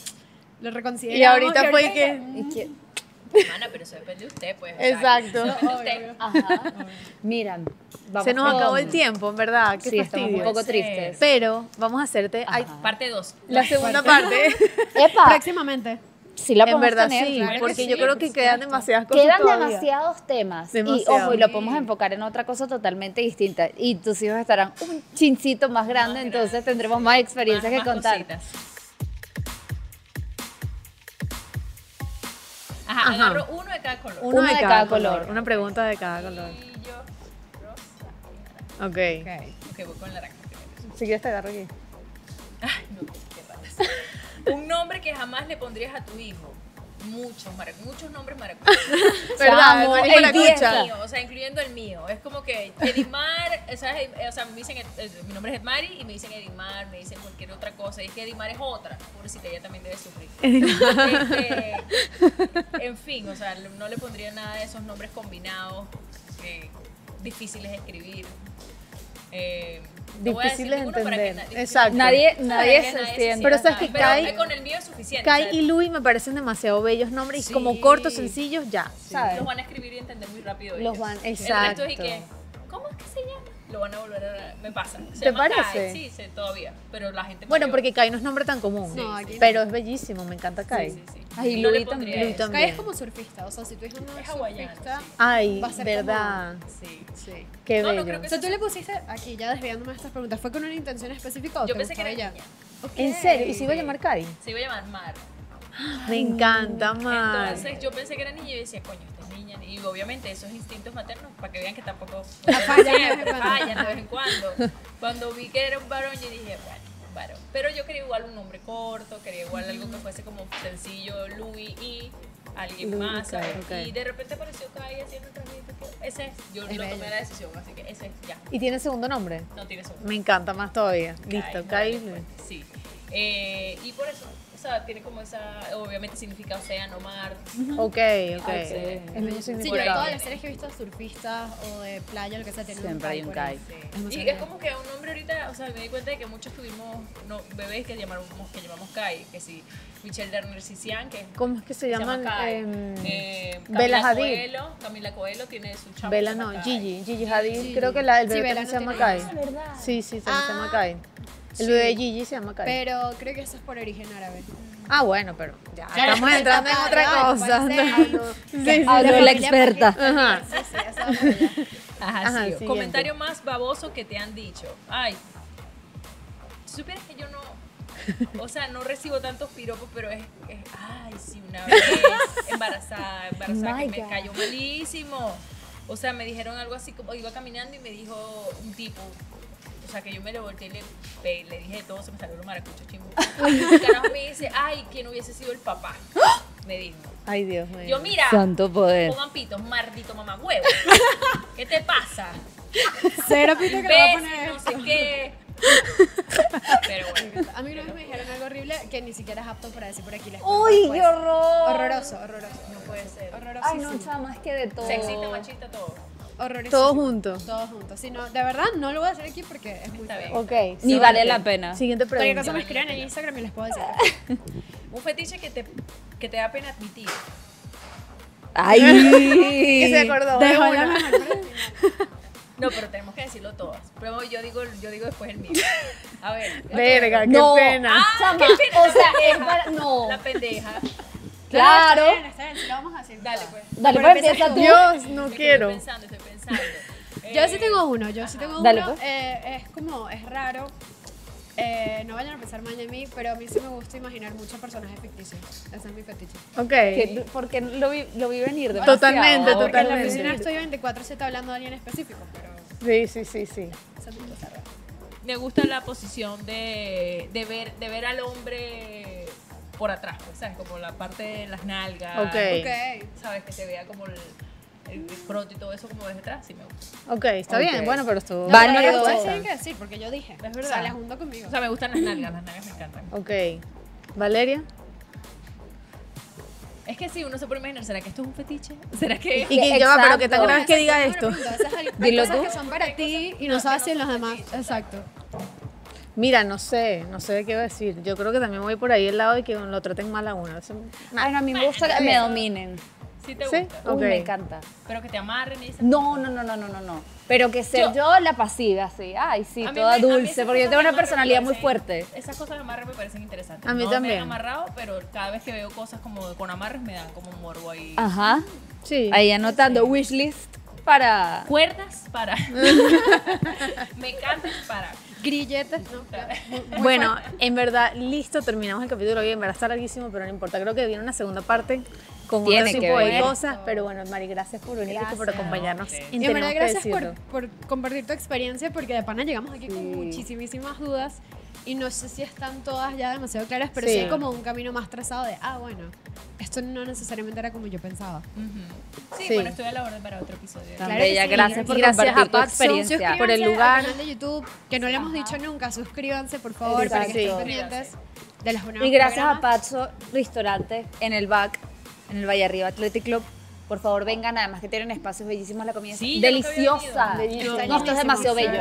Speaker 3: lo reconsideramos.
Speaker 4: Y ahorita fue que-
Speaker 3: mm,
Speaker 5: que-
Speaker 1: Hermana, pero eso depende de usted, pues. o sea,
Speaker 4: Exacto.
Speaker 1: eso depende de
Speaker 3: Obvio,
Speaker 1: usted.
Speaker 3: obvio.
Speaker 5: Ajá. Mira, vamos
Speaker 4: Se nos
Speaker 5: con-
Speaker 4: acabó el tiempo, en verdad. Qué
Speaker 5: Sí, estamos un poco tristes.
Speaker 4: Pero vamos a hacerte ay,
Speaker 5: Ajá.
Speaker 1: Parte 2.
Speaker 4: la segunda parte.
Speaker 5: ¡Epa!
Speaker 3: Próximamente.
Speaker 5: sí la
Speaker 4: En
Speaker 5: podemos
Speaker 4: verdad
Speaker 5: tener.
Speaker 4: sí,
Speaker 1: claro
Speaker 4: porque
Speaker 1: sí,
Speaker 4: yo creo que quedan demasiadas cosas
Speaker 5: Quedan
Speaker 4: todavía.
Speaker 5: demasiados temas. Y ojo, y lo podemos enfocar en otra cosa totalmente distinta. Y tus hijos estarán un chincito más grande,
Speaker 1: Más
Speaker 5: entonces
Speaker 1: grande.
Speaker 5: tendremos más experiencias
Speaker 1: Más-
Speaker 5: que
Speaker 1: más
Speaker 5: contar.
Speaker 1: cositas. Ajá,
Speaker 4: Ajá.
Speaker 1: agarro uno de cada color.
Speaker 4: Uno,
Speaker 5: Uno
Speaker 4: de,
Speaker 5: de
Speaker 4: cada,
Speaker 5: cada
Speaker 4: color.
Speaker 5: color.
Speaker 4: Una pregunta de cada color.
Speaker 1: Amarillo, rosa.
Speaker 4: Ok.
Speaker 1: Ok, voy con naranja.
Speaker 4: Si quieres te agarro aquí.
Speaker 1: Ay, no, qué raro. Un nombre que jamás le pondrías a tu hijo. Muchos, marac- muchos nombres maracuchos.
Speaker 4: ¿Verdad?
Speaker 5: Chamo,
Speaker 4: El
Speaker 1: mío, o sea, incluyendo el mío. Es como que Edimar, ¿sabes? Eh, o sea, me dicen, eh, mi nombre es Edmari y me dicen Edimar, me dicen cualquier otra cosa. Y es que Edimar es otra, pobrecita, ella también debe sufrir. Este, en fin, o sea, no le pondría nada de esos nombres combinados, que difíciles de escribir. Eh,
Speaker 4: Difíciles de entender.
Speaker 1: nadie-
Speaker 4: Exacto.
Speaker 5: Nadie, nadie se siente.
Speaker 4: Pero sabes que
Speaker 1: pero
Speaker 4: Kai-
Speaker 1: con el mío es suficiente.
Speaker 4: Kai y Louis me parecen demasiado bellos nombres y
Speaker 1: Sí.
Speaker 4: como cortos, sencillos, ya.
Speaker 5: ¿sabes?
Speaker 1: Los van a escribir y entender muy rápido.
Speaker 5: Los
Speaker 1: ellos.
Speaker 5: van-
Speaker 1: El resto
Speaker 4: exacto.
Speaker 1: es y que, ¿cómo es que se llama? Lo van a volver a. Me pasa. Se
Speaker 4: ¿Te
Speaker 1: llama
Speaker 4: parece?
Speaker 1: Kai, Sí, sí, todavía. Pero la gente.
Speaker 4: Bueno,
Speaker 1: mayor-
Speaker 4: porque Kai no es nombre tan común.
Speaker 3: No, aquí no.
Speaker 4: pero es bellísimo, me encanta Kai.
Speaker 1: Sí, sí, sí.
Speaker 5: Ay,
Speaker 1: No le
Speaker 5: Louis también.
Speaker 4: también.
Speaker 3: Kai es como surfista, o sea, si tu hijo no
Speaker 1: Es
Speaker 3: es,
Speaker 1: hawaiano,
Speaker 3: surfista,
Speaker 1: sí.
Speaker 4: Ay,
Speaker 3: Va a ser
Speaker 4: verdad.
Speaker 1: Sí.
Speaker 3: sí.
Speaker 4: Qué
Speaker 1: No, no
Speaker 4: bello.
Speaker 1: creo que
Speaker 3: O sea, tú le pusiste aquí, ya desviándome de estas preguntas, ¿fue con una intención específica o
Speaker 1: Yo
Speaker 3: te
Speaker 1: pensé que era
Speaker 3: ella?
Speaker 1: niña.
Speaker 4: ¿En serio? ¿Y se iba a
Speaker 1: Sí.
Speaker 4: llamar Kai?
Speaker 1: Se iba a llamar Mar.
Speaker 4: Me encanta, Mar.
Speaker 1: Entonces yo pensé que era niña y decía, coño, niña. Y obviamente esos instintos maternos, para que vean que tampoco
Speaker 3: fallan de vez en cuando.
Speaker 1: fallan de vez en cuando. Cuando vi que era un varón, yo dije, bueno, un varón. Pero yo quería igual un nombre corto, quería igual algo que fuese como sencillo, Louis y alguien
Speaker 4: Louis
Speaker 1: más.
Speaker 4: y
Speaker 1: de repente apareció Kai haciendo que Ese es, yo
Speaker 3: Es
Speaker 1: lo tomé la decisión, así que ese es ya.
Speaker 4: ¿Y tiene segundo nombre?
Speaker 1: No tiene segundo.
Speaker 4: Me encanta más todavía.
Speaker 1: Kai,
Speaker 4: Listo, Kai.
Speaker 1: después, Sí. Eh, y por eso, sea, tiene como esa, obviamente significa océano, mar.
Speaker 4: Ok, ok.
Speaker 1: sí.
Speaker 4: Es
Speaker 3: Sí, yo
Speaker 4: significado.
Speaker 3: de
Speaker 1: ahí.
Speaker 3: todas las series que he visto surfistas o de playa, lo que sea, tienen
Speaker 5: Siempre hay un. Kai.
Speaker 1: Y es como que un nombre ahorita, o sea, me di cuenta de que muchos tuvimos no, bebés que llamamos, que llamamos Kai, que si Michelle Derner Cician, que
Speaker 4: ¿Cómo es que se
Speaker 1: se llama
Speaker 4: llaman?
Speaker 1: Kai.
Speaker 4: Em,
Speaker 1: Eh,
Speaker 4: Bella Hadid.
Speaker 1: Coelho, Camila Coelho tiene su chamo.
Speaker 4: Bella
Speaker 1: llama
Speaker 4: no,
Speaker 1: Kai.
Speaker 4: Gigi. Gigi Hadid. Creo que la, el
Speaker 3: Sí,
Speaker 4: bebé también se llama Kai.
Speaker 5: ¿verdad?
Speaker 4: Sí, sí, también se llama
Speaker 3: Ah.
Speaker 4: Kai. El bebé de Gigi se llama Kai.
Speaker 3: Pero creo que eso es por origen árabe.
Speaker 4: Ah, bueno, pero ya
Speaker 3: Claro,
Speaker 4: estamos entrando en otra cosa. Sí, sí,
Speaker 5: Habló
Speaker 4: sí.
Speaker 5: la experta.
Speaker 4: Ajá.
Speaker 3: Sí, sí.
Speaker 1: Ajá,
Speaker 4: Ajá,
Speaker 1: sí. Comentario más baboso que te han dicho. Ay, supieras que yo no, o sea, no recibo tantos piropos, pero es, es ay, sí, una vez embarazada, embarazada
Speaker 5: My
Speaker 1: que me cayó malísimo. O sea, me dijeron algo así como, iba caminando y me dijo un tipo, o sea, que yo me le volteé y le, le dije de todo, se me salió los maracuchos chimbo. Y el carajo me dice, ay, ¿quién hubiese sido el papá? Me dijo.
Speaker 4: Ay, Dios mío.
Speaker 1: Yo, mira,
Speaker 5: Santo poder.
Speaker 1: pongan pitos, maldito mamá huevo. ¿Qué te pasa?
Speaker 3: Cero pito que le voy a poner.
Speaker 1: no sé qué. Pero bueno.
Speaker 3: A mí una vez me dijeron algo horrible que ni siquiera es apto para decir por aquí. les
Speaker 5: ¡Uy,
Speaker 3: cuento
Speaker 5: qué horror!
Speaker 3: Horroroso, horroroso.
Speaker 1: No puede ser.
Speaker 3: Horroroso.
Speaker 5: Ay, no, chama, es que de todo.
Speaker 1: Sexista, machista, todo.
Speaker 3: Horroroso.
Speaker 4: Todos juntos.
Speaker 3: Todos juntos. Sí, no, de verdad no lo voy a hacer aquí porque es muy
Speaker 1: bien.
Speaker 4: Ok.
Speaker 5: Ni vale la pena.
Speaker 4: Siguiente
Speaker 3: Cualquier cosa
Speaker 4: pregunta.
Speaker 3: me escriben en Instagram y les puedo decir.
Speaker 1: Un fetiche que te, que te da pena admitir.
Speaker 5: Ay.
Speaker 4: Que se acordó de
Speaker 3: Dejo la
Speaker 4: una.
Speaker 1: No, pero tenemos que decirlo todas. Pero yo digo, yo digo después el mío. A ver.
Speaker 4: Verga, qué
Speaker 5: No.
Speaker 4: pena.
Speaker 1: Ah,
Speaker 5: Chama,
Speaker 1: qué pena,
Speaker 5: o sea, es para- no.
Speaker 1: La pendeja.
Speaker 5: Claro.
Speaker 3: Está bien, está bien, sí lo vamos a decir.
Speaker 1: Dale, pues.
Speaker 5: Dale, pues empieza tú.
Speaker 4: Dios, no
Speaker 1: Es que
Speaker 4: quiero.
Speaker 1: Estoy pensando, estoy pensando.
Speaker 3: Yo sí
Speaker 1: Eh,
Speaker 3: tengo uno, yo sí tengo
Speaker 5: Dale,
Speaker 3: uno.
Speaker 5: pues.
Speaker 3: eh, es como, es raro. Eh, no vayan a pensar mal de mí, pero a mí sí me gusta imaginar muchos personajes ficticios. Ese es mi fetiche.
Speaker 4: Ok.
Speaker 5: Que- Porque lo vi, lo vi venir de
Speaker 4: Totalmente,
Speaker 3: Porque en la
Speaker 4: totalmente.
Speaker 3: oficina estoy 24-7 hablando de alguien específico, pero
Speaker 4: Sí, sí, sí, sí.
Speaker 3: esa es mi cosa rara.
Speaker 1: Me gusta la posición de, de, ver, de ver al hombre por atrás, pues, ¿sabes? Como la parte de las nalgas.
Speaker 4: Ok.
Speaker 3: Ok.
Speaker 1: ¿Sabes? Que se vea como el, el escroto y todo eso como desde atrás, sí me gusta.
Speaker 4: Ok, está bien.
Speaker 5: Ok.
Speaker 4: Bueno, pero estuvo.
Speaker 3: No,
Speaker 5: Válido.
Speaker 3: pero que decir, porque yo dije.
Speaker 1: Es verdad.
Speaker 3: O sea, la junto conmigo.
Speaker 1: O sea, me gustan las nalgas, las nalgas me encantan.
Speaker 4: Ok. Valeria.
Speaker 1: Es que sí, uno se puede imaginar, ¿será que esto es un fetiche? ¿Será que...?
Speaker 4: Y que ya va, pero que tan grave es que diga esto.
Speaker 5: Dilo tú.
Speaker 3: que son para ti y no sabes si en los demás. Exacto.
Speaker 4: Mira, no sé, no sé qué iba a decir. Yo creo que también voy por ahí el lado de que lo traten mal a uno. Eso-
Speaker 5: Bueno, a mí me gusta que me dominen.
Speaker 1: Sí te
Speaker 4: ¿Sí?
Speaker 1: gusta.
Speaker 5: Uy,
Speaker 4: Ok.
Speaker 5: me encanta.
Speaker 1: Pero que te amarren y esas
Speaker 5: No, no, no, no, no, no, no. Pero que ser
Speaker 1: Yo-
Speaker 5: yo, la pasiva, así. Ay, sí,
Speaker 1: A
Speaker 5: toda
Speaker 1: me-
Speaker 5: dulce. Porque yo tengo una personalidad muy fuerte.
Speaker 1: Esas cosas de amarre me parecen interesantes.
Speaker 4: A mí
Speaker 1: no
Speaker 4: también.
Speaker 1: me han amarrado, pero cada vez que veo cosas como con amarres me dan como un morbo ahí.
Speaker 5: Ajá.
Speaker 4: Sí.
Speaker 5: Ahí anotando wishlist para.
Speaker 1: Cuerdas para. Mecantes para.
Speaker 3: Grilletes, ¿no?
Speaker 4: Bueno, en verdad, listo, terminamos el capítulo hoy. En verdad está larguísimo, pero no importa. Creo que viene una segunda parte con
Speaker 5: Tiene
Speaker 4: otro
Speaker 5: que
Speaker 4: tipo de cosas. Pero bueno, Mari, gracias por venir y por acompañarnos.
Speaker 1: No, ok.
Speaker 4: Y
Speaker 3: en verdad, gracias por, por compartir tu experiencia, porque de pana llegamos aquí con
Speaker 5: Sí.
Speaker 3: muchísimas dudas y no sé si están todas ya demasiado claras, pero
Speaker 4: Sí.
Speaker 3: sí, hay como un camino más trazado de, ah, bueno, esto no necesariamente era como yo pensaba.
Speaker 1: Ujú. Sí,
Speaker 4: Sí.
Speaker 1: bueno, estoy a la orden para otro episodio.
Speaker 3: Claro que
Speaker 5: bella,
Speaker 3: sí.
Speaker 5: gracias por
Speaker 4: gracias
Speaker 5: compartir
Speaker 4: a
Speaker 5: tu experiencia.
Speaker 4: por el lugar.
Speaker 3: al canal de YouTube, que no le hemos dicho nunca, suscríbanse por favor, para que
Speaker 4: Exacto.
Speaker 3: estén pendientes de los
Speaker 5: Y gracias a
Speaker 3: programas.
Speaker 5: Patso Restaurante en el back, en el Valle Arriba Athletic Club. Por favor, vengan, además que tienen espacios bellísimos, la comida
Speaker 1: Sí,
Speaker 5: deliciosa. No, esto es demasiado bello.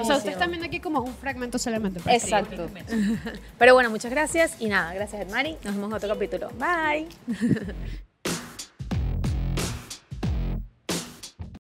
Speaker 3: O sea, ustedes están viendo aquí como un fragmento solamente. sí.
Speaker 5: Exacto.
Speaker 4: Pero bueno, muchas gracias. Y nada, gracias, Mari. Nos vemos en otro capítulo. Bye.